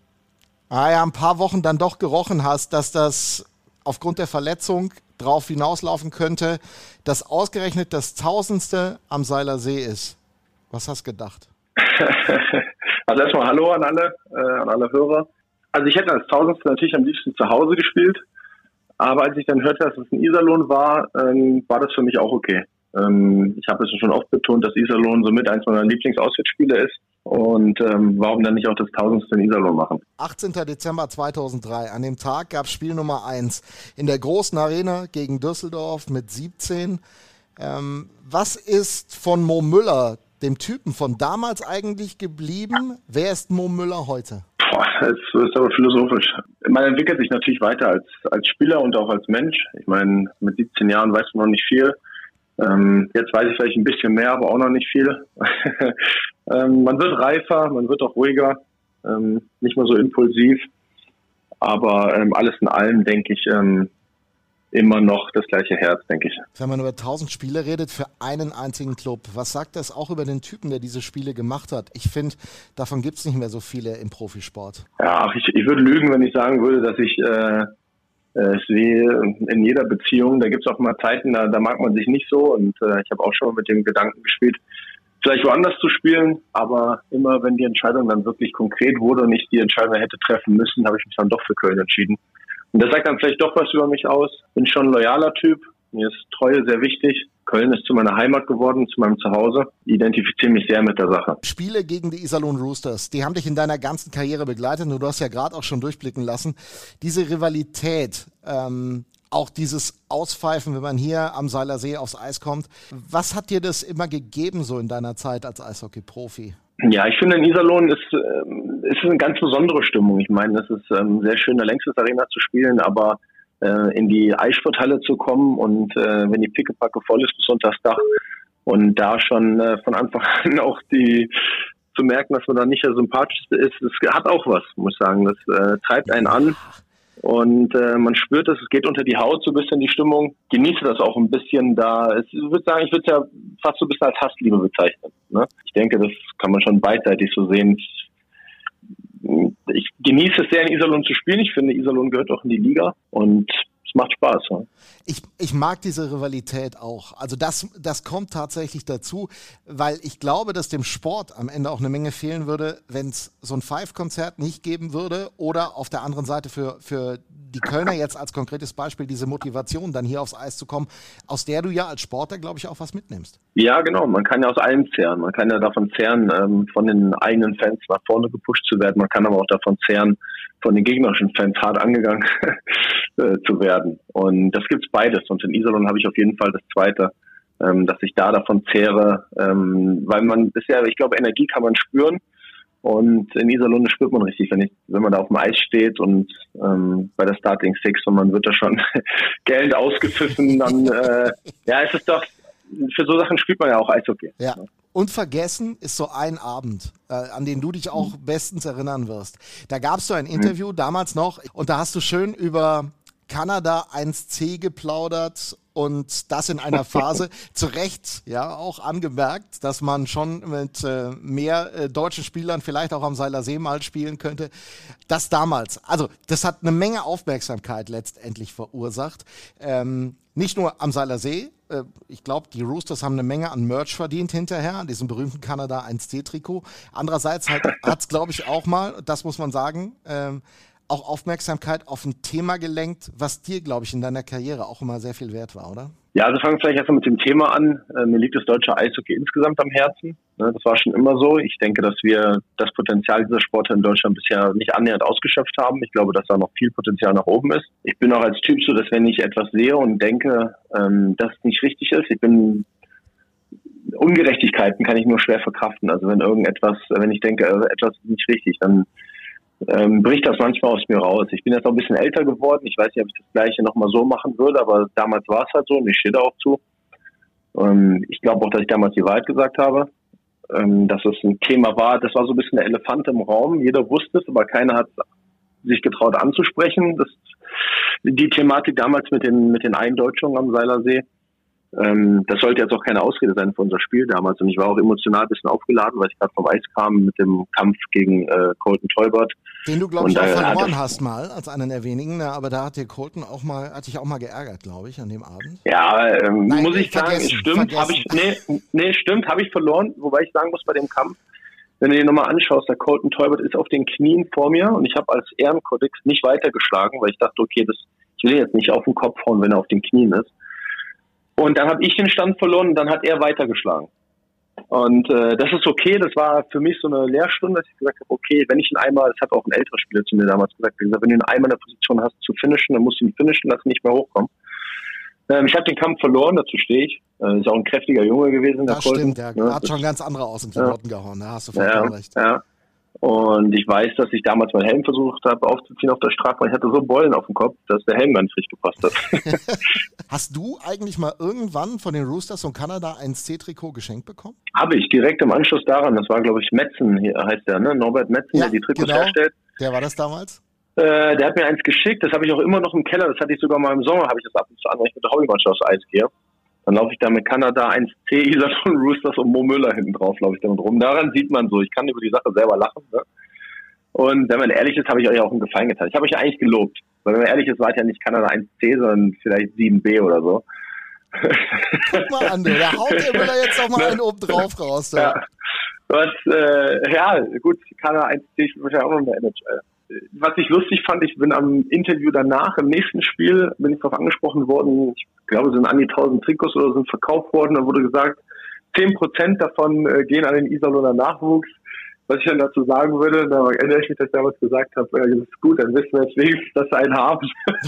ah ja, ein paar Wochen dann doch gerochen hast, dass das aufgrund der Verletzung drauf hinauslaufen könnte, dass ausgerechnet das Tausendste am Seiler See ist. Was hast du gedacht? also erstmal Hallo an alle, äh, an alle Hörer. Also ich hätte als Tausendste natürlich am liebsten zu Hause gespielt, aber als ich dann hörte, dass es ein Iserlohn war, ähm, war das für mich auch okay. Ähm, ich habe es schon oft betont, dass Iserlohn somit eins meiner Lieblingsauswärtsspiele ist. Und ähm, warum dann nicht auch das Tausendste in Iserlohn machen? 18. Dezember 2003. An dem Tag gab es Spiel Nummer 1 in der großen Arena gegen Düsseldorf mit 17. Ähm, was ist von Mo Müller, dem Typen von damals eigentlich geblieben? Wer ist Mo Müller heute? Boah, das ist aber philosophisch. Man entwickelt sich natürlich weiter als, als Spieler und auch als Mensch. Ich meine, mit 17 Jahren weiß man noch nicht viel. Ähm, jetzt weiß ich vielleicht ein bisschen mehr, aber auch noch nicht viel. ähm, man wird reifer, man wird auch ruhiger, ähm, nicht mehr so impulsiv. Aber ähm, alles in allem denke ich ähm, immer noch das gleiche Herz, denke ich. Wenn man über 1000 Spiele redet für einen einzigen Club, was sagt das auch über den Typen, der diese Spiele gemacht hat? Ich finde, davon gibt es nicht mehr so viele im Profisport. Ja, ich, ich würde lügen, wenn ich sagen würde, dass ich äh, äh, ist wie in jeder Beziehung, da gibt es auch mal Zeiten, da, da mag man sich nicht so und äh, ich habe auch schon mal mit dem Gedanken gespielt, vielleicht woanders zu spielen, aber immer wenn die Entscheidung dann wirklich konkret wurde und ich die Entscheidung hätte treffen müssen, habe ich mich dann doch für Köln entschieden. Und das sagt dann vielleicht doch was über mich aus. Bin schon ein loyaler Typ, mir ist Treue sehr wichtig. Köln ist zu meiner Heimat geworden, zu meinem Zuhause. Ich identifiziere mich sehr mit der Sache. Spiele gegen die Iserlohn Roosters, die haben dich in deiner ganzen Karriere begleitet und du hast ja gerade auch schon durchblicken lassen. Diese Rivalität, ähm, auch dieses Auspfeifen, wenn man hier am Seiler See aufs Eis kommt. Was hat dir das immer gegeben, so in deiner Zeit als Eishockey-Profi? Ja, ich finde, in Iserlohn ist, äh, ist eine ganz besondere Stimmung. Ich meine, es ist ähm, sehr schön, in der Längstes Arena zu spielen, aber äh, in die Eissporthalle zu kommen und äh, wenn die Pickepacke voll ist bis unter das Dach und da schon äh, von Anfang an auch die zu merken, dass man da nicht der sympathischste ist, das hat auch was, muss ich sagen. Das äh, treibt einen an und äh, man spürt es, es geht unter die Haut so ein bisschen die Stimmung. Genieße das auch ein bisschen da. Ich würde sagen, ich würde es ja fast so ein bisschen als Hassliebe bezeichnen. Ne? Ich denke, das kann man schon beidseitig so sehen ich genieße es sehr, in Iserlohn zu spielen. Ich finde, Iserlohn gehört auch in die Liga und es macht Spaß. Ja. Ich, ich mag diese Rivalität auch. Also das, das kommt tatsächlich dazu, weil ich glaube, dass dem Sport am Ende auch eine Menge fehlen würde, wenn es so ein Five-Konzert nicht geben würde oder auf der anderen Seite für, für die Kölner jetzt als konkretes Beispiel diese Motivation, dann hier aufs Eis zu kommen, aus der du ja als Sportler, glaube ich, auch was mitnimmst. Ja, genau. Man kann ja aus allem zehren. Man kann ja davon zehren, ähm, von den eigenen Fans nach vorne gepusht zu werden. Man kann aber auch davon zehren, von den gegnerischen Fans hart angegangen äh, zu werden. Und das gibt's beides. Und in Iserlohn habe ich auf jeden Fall das Zweite, ähm, dass ich da davon zehre, ähm, weil man bisher, ich glaube, Energie kann man spüren. Und in Iserlohn spürt man richtig, wenn, ich, wenn man da auf dem Eis steht und ähm, bei der Starting Six und man wird da schon Geld ausgepfiffen, dann äh, ja, ist es doch, für so Sachen spielt man ja auch Eishockey. Ja. Unvergessen ist so ein Abend, äh, an den du dich auch bestens erinnern wirst. Da gab es so ein Interview, mhm. damals noch, und da hast du schön über Kanada 1C geplaudert und das in einer Phase, zu Recht ja auch angemerkt, dass man schon mit äh, mehr äh, deutschen Spielern vielleicht auch am Seiler See mal spielen könnte. Das damals, also das hat eine Menge Aufmerksamkeit letztendlich verursacht. Ähm, nicht nur am Seiler See, äh, ich glaube, die Roosters haben eine Menge an Merch verdient hinterher, an diesem berühmten Kanada 1C-Trikot. Andererseits hat es, glaube ich, auch mal, das muss man sagen, ähm, auch Aufmerksamkeit auf ein Thema gelenkt, was dir, glaube ich, in deiner Karriere auch immer sehr viel wert war, oder? Ja, also fangen wir vielleicht erstmal mit dem Thema an. Äh, mir liegt das deutsche Eishockey insgesamt am Herzen. Ne, das war schon immer so. Ich denke, dass wir das Potenzial dieser Sportler in Deutschland bisher nicht annähernd ausgeschöpft haben. Ich glaube, dass da noch viel Potenzial nach oben ist. Ich bin auch als Typ so, dass wenn ich etwas sehe und denke, ähm, dass es nicht richtig ist, ich bin Ungerechtigkeiten kann ich nur schwer verkraften. Also wenn irgendetwas, wenn ich denke, äh, etwas ist nicht richtig, dann ähm, bricht das manchmal aus mir raus. Ich bin jetzt auch ein bisschen älter geworden. Ich weiß nicht, ob ich das Gleiche nochmal so machen würde, aber damals war es halt so und ich stehe da auch zu. Ähm, ich glaube auch, dass ich damals die Wahrheit gesagt habe. Ähm, dass es ein Thema war, das war so ein bisschen der Elefant im Raum. Jeder wusste es, aber keiner hat sich getraut anzusprechen. Das, die Thematik damals mit den, mit den Eindeutschungen am Seilersee. Ähm, das sollte jetzt auch keine Ausrede sein für unser Spiel damals. Und ich war auch emotional ein bisschen aufgeladen, weil ich gerade vom Eis kam mit dem Kampf gegen äh, Colton Teubert. Den du, glaube ich, auch verloren hast mal, als einen der wenigen. Aber da hat dir Colton auch mal, hat dich auch mal geärgert, glaube ich, an dem Abend. Ja, ähm, Nein, muss ich sagen, stimmt, habe ich, nee, nee, stimmt, habe ich verloren. Wobei ich sagen muss, bei dem Kampf, wenn du dir nochmal anschaust, der Colton Teubert ist auf den Knien vor mir und ich habe als Ehrenkodex nicht weitergeschlagen, weil ich dachte, okay, das, ich will jetzt nicht auf den Kopf hauen, wenn er auf den Knien ist. Und dann habe ich den Stand verloren und dann hat er weitergeschlagen. Und äh, das ist okay, das war für mich so eine Lehrstunde, dass ich gesagt habe, okay, wenn ich ihn einmal, das hat auch ein älterer Spieler zu mir damals gesagt, gesagt wenn du ihn einmal in der Position hast zu finishen, dann musst du ihn finishen, lass ihn nicht mehr hochkommen. Ähm, ich habe den Kampf verloren, dazu stehe ich. Äh, ist auch ein kräftiger Junge gewesen. Der das Colton. stimmt, der ja, hat schon ganz andere aus dem Klamotten ja. gehauen, da hast du vollkommen ja, recht. Ja. Und ich weiß, dass ich damals meinen Helm versucht habe aufzuziehen auf der Straße, weil ich hatte so Beulen auf dem Kopf, dass der Helm gar nicht richtig gepasst hat. Hast du eigentlich mal irgendwann von den Roosters und Kanada ein C-Trikot geschenkt bekommen? Habe ich, direkt im Anschluss daran. Das war, glaube ich, Metzen, heißt der, ne? Norbert Metzen, ja, der die Trikots genau. herstellt. Der war das damals? Äh, der hat mir eins geschickt, das habe ich auch immer noch im Keller, das hatte ich sogar mal im Sommer, habe ich das ab und zu an, weil ich mit der Hobbymannschaft aufs Eis gehe. Dann laufe ich da mit Kanada 1C, Isaton Roosters und Mo Müller hinten drauf, laufe ich damit rum. Daran sieht man so, ich kann über die Sache selber lachen. Ne? Und wenn man ehrlich ist, habe ich euch auch einen Gefallen getan. Ich habe euch ja eigentlich gelobt. Weil wenn man ehrlich ist, war es ja nicht Kanada 1C, sondern vielleicht 7B oder so. Guck mal an, der haut der Müller jetzt noch mal einen oben drauf raus. Ja. ja. Was, äh, ja, gut, Kanada 1C ist wahrscheinlich auch noch in der NHL was ich lustig fand, ich bin am Interview danach, im nächsten Spiel, bin ich darauf angesprochen worden, ich glaube, es sind an die 1000 Trikots oder sind verkauft worden, da wurde gesagt, 10% davon äh, gehen an den Iserlohner Nachwuchs. Was ich dann dazu sagen würde, da erinnere ich mich, dass ich damals gesagt habe, äh, das ist gut, dann wissen wir jetzt wenigstens, dass sie einen haben.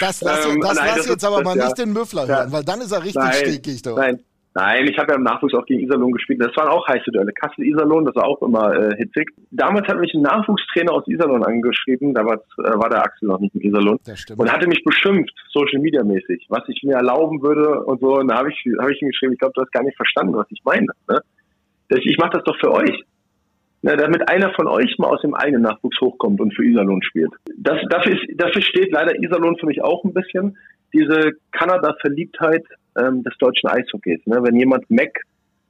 das lass, ähm, das nein, lass das jetzt aber mal ja. nicht den Müffler hören, weil dann ist er richtig nein, stinkig. Doch. Nein, Nein, ich habe ja im Nachwuchs auch gegen Iserlohn gespielt. Das waren auch heiße Duelle. Kassel-Iserlohn, das war auch immer äh, hitzig. Damals hat mich ein Nachwuchstrainer aus Iserlohn angeschrieben. Damals äh, war der Axel noch nicht in Iserlohn. Und hatte mich beschimpft, Social Media mäßig, was ich mir erlauben würde und so. Und da habe ich, hab ich ihm geschrieben, ich glaube, du hast gar nicht verstanden, was ich meine. Ne? Ich mache das doch für euch. Ne, damit einer von euch mal aus dem eigenen Nachwuchs hochkommt und für Iserlohn spielt. Das, dafür, ist, dafür steht leider Iserlohn für mich auch ein bisschen. Diese Kanada-Verliebtheit ähm, des deutschen Eishockeys. Ne? Wenn jemand Mac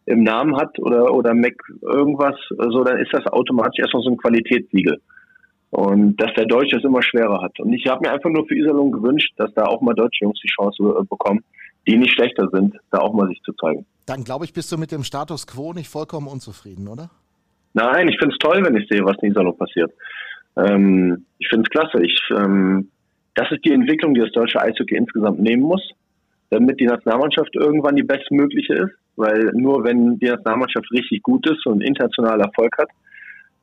im Namen hat oder, oder Mac irgendwas, so, dann ist das automatisch erstmal so ein Qualitätssiegel. Und dass der Deutsche es immer schwerer hat. Und ich habe mir einfach nur für Iserlohn gewünscht, dass da auch mal deutsche Jungs die Chance äh, bekommen, die nicht schlechter sind, da auch mal sich zu zeigen. Dann glaube ich, bist du mit dem Status quo nicht vollkommen unzufrieden, oder? Nein, ich finde es toll, wenn ich sehe, was in Iserlohn passiert. Ähm, ich finde es klasse. Ich, ähm, das ist die Entwicklung, die das deutsche Eishockey insgesamt nehmen muss damit die Nationalmannschaft irgendwann die bestmögliche ist, weil nur wenn die Nationalmannschaft richtig gut ist und international Erfolg hat,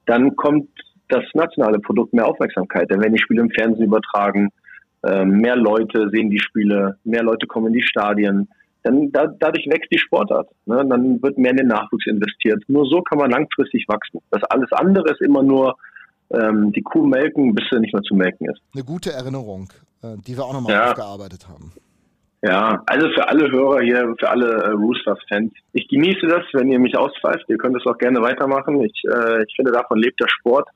dann kommt das nationale Produkt mehr Aufmerksamkeit. Dann werden die Spiele im Fernsehen übertragen, ähm, mehr Leute sehen die Spiele, mehr Leute kommen in die Stadien. Dann da, dadurch wächst die Sportart. Ne? Dann wird mehr in den Nachwuchs investiert. Nur so kann man langfristig wachsen. Das alles andere ist immer nur ähm, die Kuh melken, bis sie nicht mehr zu melken ist. Eine gute Erinnerung, äh, die wir auch nochmal ja. aufgearbeitet haben. Ja, also für alle Hörer hier, für alle äh, Roosters-Fans, ich genieße das, wenn ihr mich auspfeift. Ihr könnt es auch gerne weitermachen. Ich, äh, ich finde, davon lebt der Sport.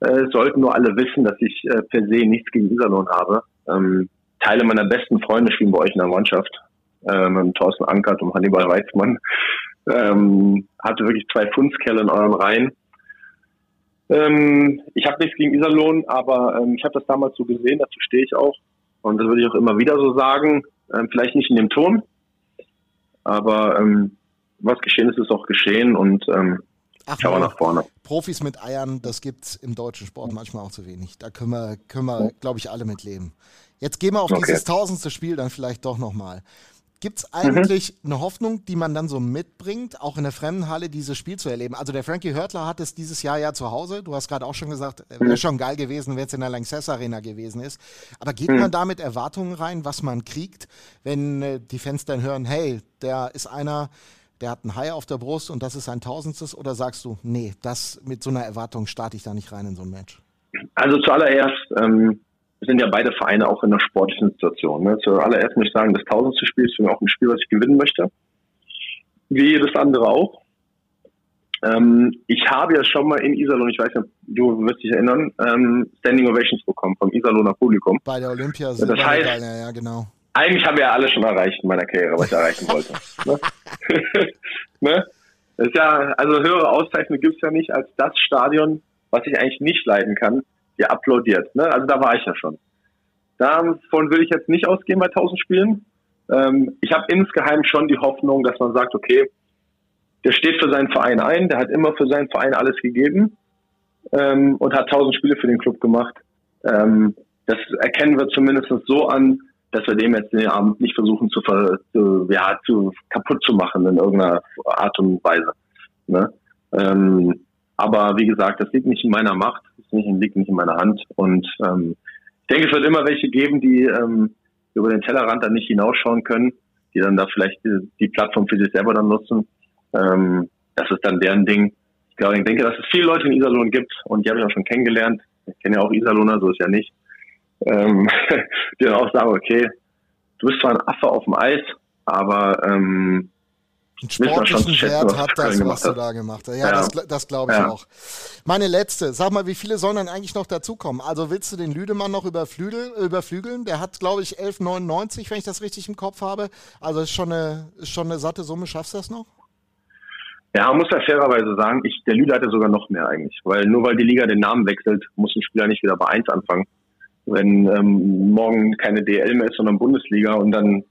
Äh, sollten nur alle wissen, dass ich äh, per se nichts gegen Iserlohn habe. Ähm, Teile meiner besten Freunde spielen bei euch in der Mannschaft. Äh, mit Thorsten Ankert und Hannibal Weizmann. Ähm, hatte wirklich zwei Fundskerle in euren Reihen. Ähm, ich habe nichts gegen Iserlohn, aber ähm, ich habe das damals so gesehen, dazu stehe ich auch. Und das würde ich auch immer wieder so sagen. Ähm, vielleicht nicht in dem Ton, aber ähm, was geschehen ist, ist auch geschehen und ähm, Ach, schauen wir nach vorne. Profis mit Eiern, das gibt es im deutschen Sport manchmal auch zu wenig. Da können wir, können wir glaube ich, alle mit leben. Jetzt gehen wir auf okay. dieses tausendste Spiel dann vielleicht doch nochmal. Gibt es eigentlich mhm. eine Hoffnung, die man dann so mitbringt, auch in der Fremdenhalle dieses Spiel zu erleben? Also der Frankie Hörtler hat es dieses Jahr ja zu Hause. Du hast gerade auch schon gesagt, äh, wäre mhm. schon geil gewesen, wenn es in der Lanxess Arena gewesen ist. Aber geht mhm. man da mit Erwartungen rein, was man kriegt, wenn äh, die Fans dann hören, hey, der ist einer, der hat ein Hai auf der Brust und das ist ein Tausendstes? Oder sagst du, nee, das mit so einer Erwartung starte ich da nicht rein in so ein Match? Also zuallererst, ähm, sind ja beide Vereine auch in einer sportlichen Situation. Ne? Zuallererst muss ich sagen, das tausendste Spiel ist für mich auch ein Spiel, was ich gewinnen möchte. Wie jedes andere auch. Ähm, ich habe ja schon mal in Iserlohn, ich weiß nicht, du wirst dich erinnern, ähm, Standing Ovations bekommen vom Iserlohner Publikum. Bei der Olympia. Das heißt, ja, ja, genau. Eigentlich haben wir ja alle schon erreicht in meiner Karriere, was ich erreichen wollte. ne? ne? Das ist ja, also höhere Auszeichnung gibt es ja nicht als das Stadion, was ich eigentlich nicht leiden kann, die applaudiert. Ne? Also da war ich ja schon. Davon will ich jetzt nicht ausgehen bei 1000 Spielen. Ähm, ich habe insgeheim schon die Hoffnung, dass man sagt, okay, der steht für seinen Verein ein, der hat immer für seinen Verein alles gegeben ähm, und hat tausend Spiele für den Club gemacht. Ähm, das erkennen wir zumindest so an, dass wir dem jetzt den Abend nicht versuchen zu, zu, ja, zu kaputt zu machen in irgendeiner Art und Weise. Ne? Ähm, aber wie gesagt, das liegt nicht in meiner Macht, das liegt nicht in meiner Hand. Und ähm, ich denke, es wird immer welche geben, die ähm, über den Tellerrand dann nicht hinausschauen können, die dann da vielleicht die, die Plattform für sich selber dann nutzen. Ähm, das ist dann deren Ding. Ich glaube, ich denke, dass es viele Leute in Iserlohn gibt und die habe ich auch schon kennengelernt. Ich kenne ja auch Iserlohner, so ist ja nicht. Ähm, die dann auch sagen, okay, du bist zwar ein Affe auf dem Eis, aber ähm, einen sportlichen Wert hat das, was du da gemacht hast. Ja, ja. das, das glaube ich ja. auch. Meine letzte, sag mal, wie viele sollen dann eigentlich noch dazukommen? Also willst du den Lüdemann noch überflügeln? überflügeln? Der hat, glaube ich, 11,99, wenn ich das richtig im Kopf habe. Also ist schon eine, ist schon eine satte Summe. Schaffst du das noch? Ja, man muss ja fairerweise sagen, ich, der Lüde hatte sogar noch mehr eigentlich. Weil nur weil die Liga den Namen wechselt, muss ein Spieler nicht wieder bei 1 anfangen. Wenn ähm, morgen keine DL mehr ist, sondern Bundesliga und dann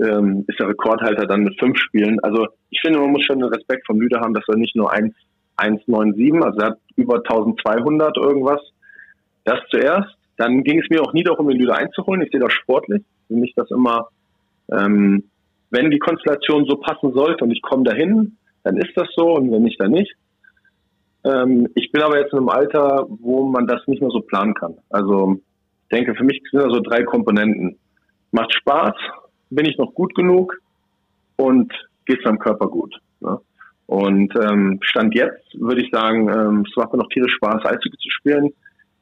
ähm, ist der Rekordhalter dann mit fünf Spielen. Also ich finde, man muss schon den Respekt vom Lüde haben, dass er nicht nur 1, 197, also er hat über 1200 irgendwas. Das zuerst. Dann ging es mir auch nie darum, den Lüde einzuholen. Ich sehe das sportlich. Für mich das immer, ähm, wenn die Konstellation so passen sollte und ich komme dahin, dann ist das so und wenn nicht, dann nicht. Ähm, ich bin aber jetzt in einem Alter, wo man das nicht mehr so planen kann. Also ich denke, für mich sind da so drei Komponenten. Macht Spaß, bin ich noch gut genug und geht es meinem Körper gut. Ne? Und ähm, Stand jetzt würde ich sagen, ähm, es macht mir noch tierisch Spaß, Eishockey zu spielen.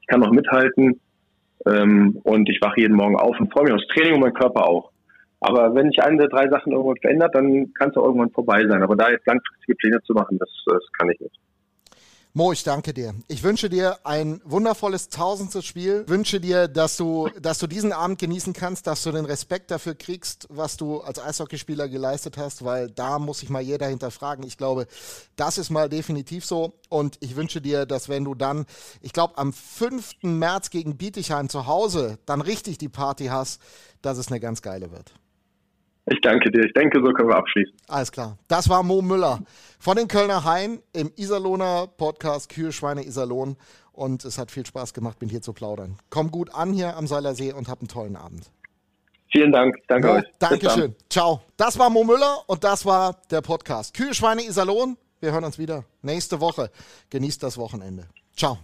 Ich kann noch mithalten ähm, und ich wache jeden Morgen auf und freue mich aufs Training und mein Körper auch. Aber wenn sich eine der drei Sachen irgendwann verändert, dann kann es auch irgendwann vorbei sein. Aber da jetzt langfristige Pläne zu machen, das, das kann ich nicht. Mo, ich danke dir. Ich wünsche dir ein wundervolles tausendstes Spiel. Wünsche dir, dass du, dass du diesen Abend genießen kannst, dass du den Respekt dafür kriegst, was du als Eishockeyspieler geleistet hast, weil da muss sich mal jeder hinterfragen. Ich glaube, das ist mal definitiv so. Und ich wünsche dir, dass wenn du dann, ich glaube, am 5. März gegen Bietigheim zu Hause dann richtig die Party hast, dass es eine ganz geile wird. Ich danke dir. Ich denke, so können wir abschließen. Alles klar. Das war Mo Müller von den Kölner Hain im Iserlohner Podcast Kühe, Schweine, Iserlohn. Und es hat viel Spaß gemacht, mit hier zu plaudern. Komm gut an hier am Seilersee und hab einen tollen Abend. Vielen Dank. Danke ja, euch. Dankeschön. Ciao. Das war Mo Müller und das war der Podcast. Kühe, Schweine, Iserlohn. Wir hören uns wieder nächste Woche. Genießt das Wochenende. Ciao.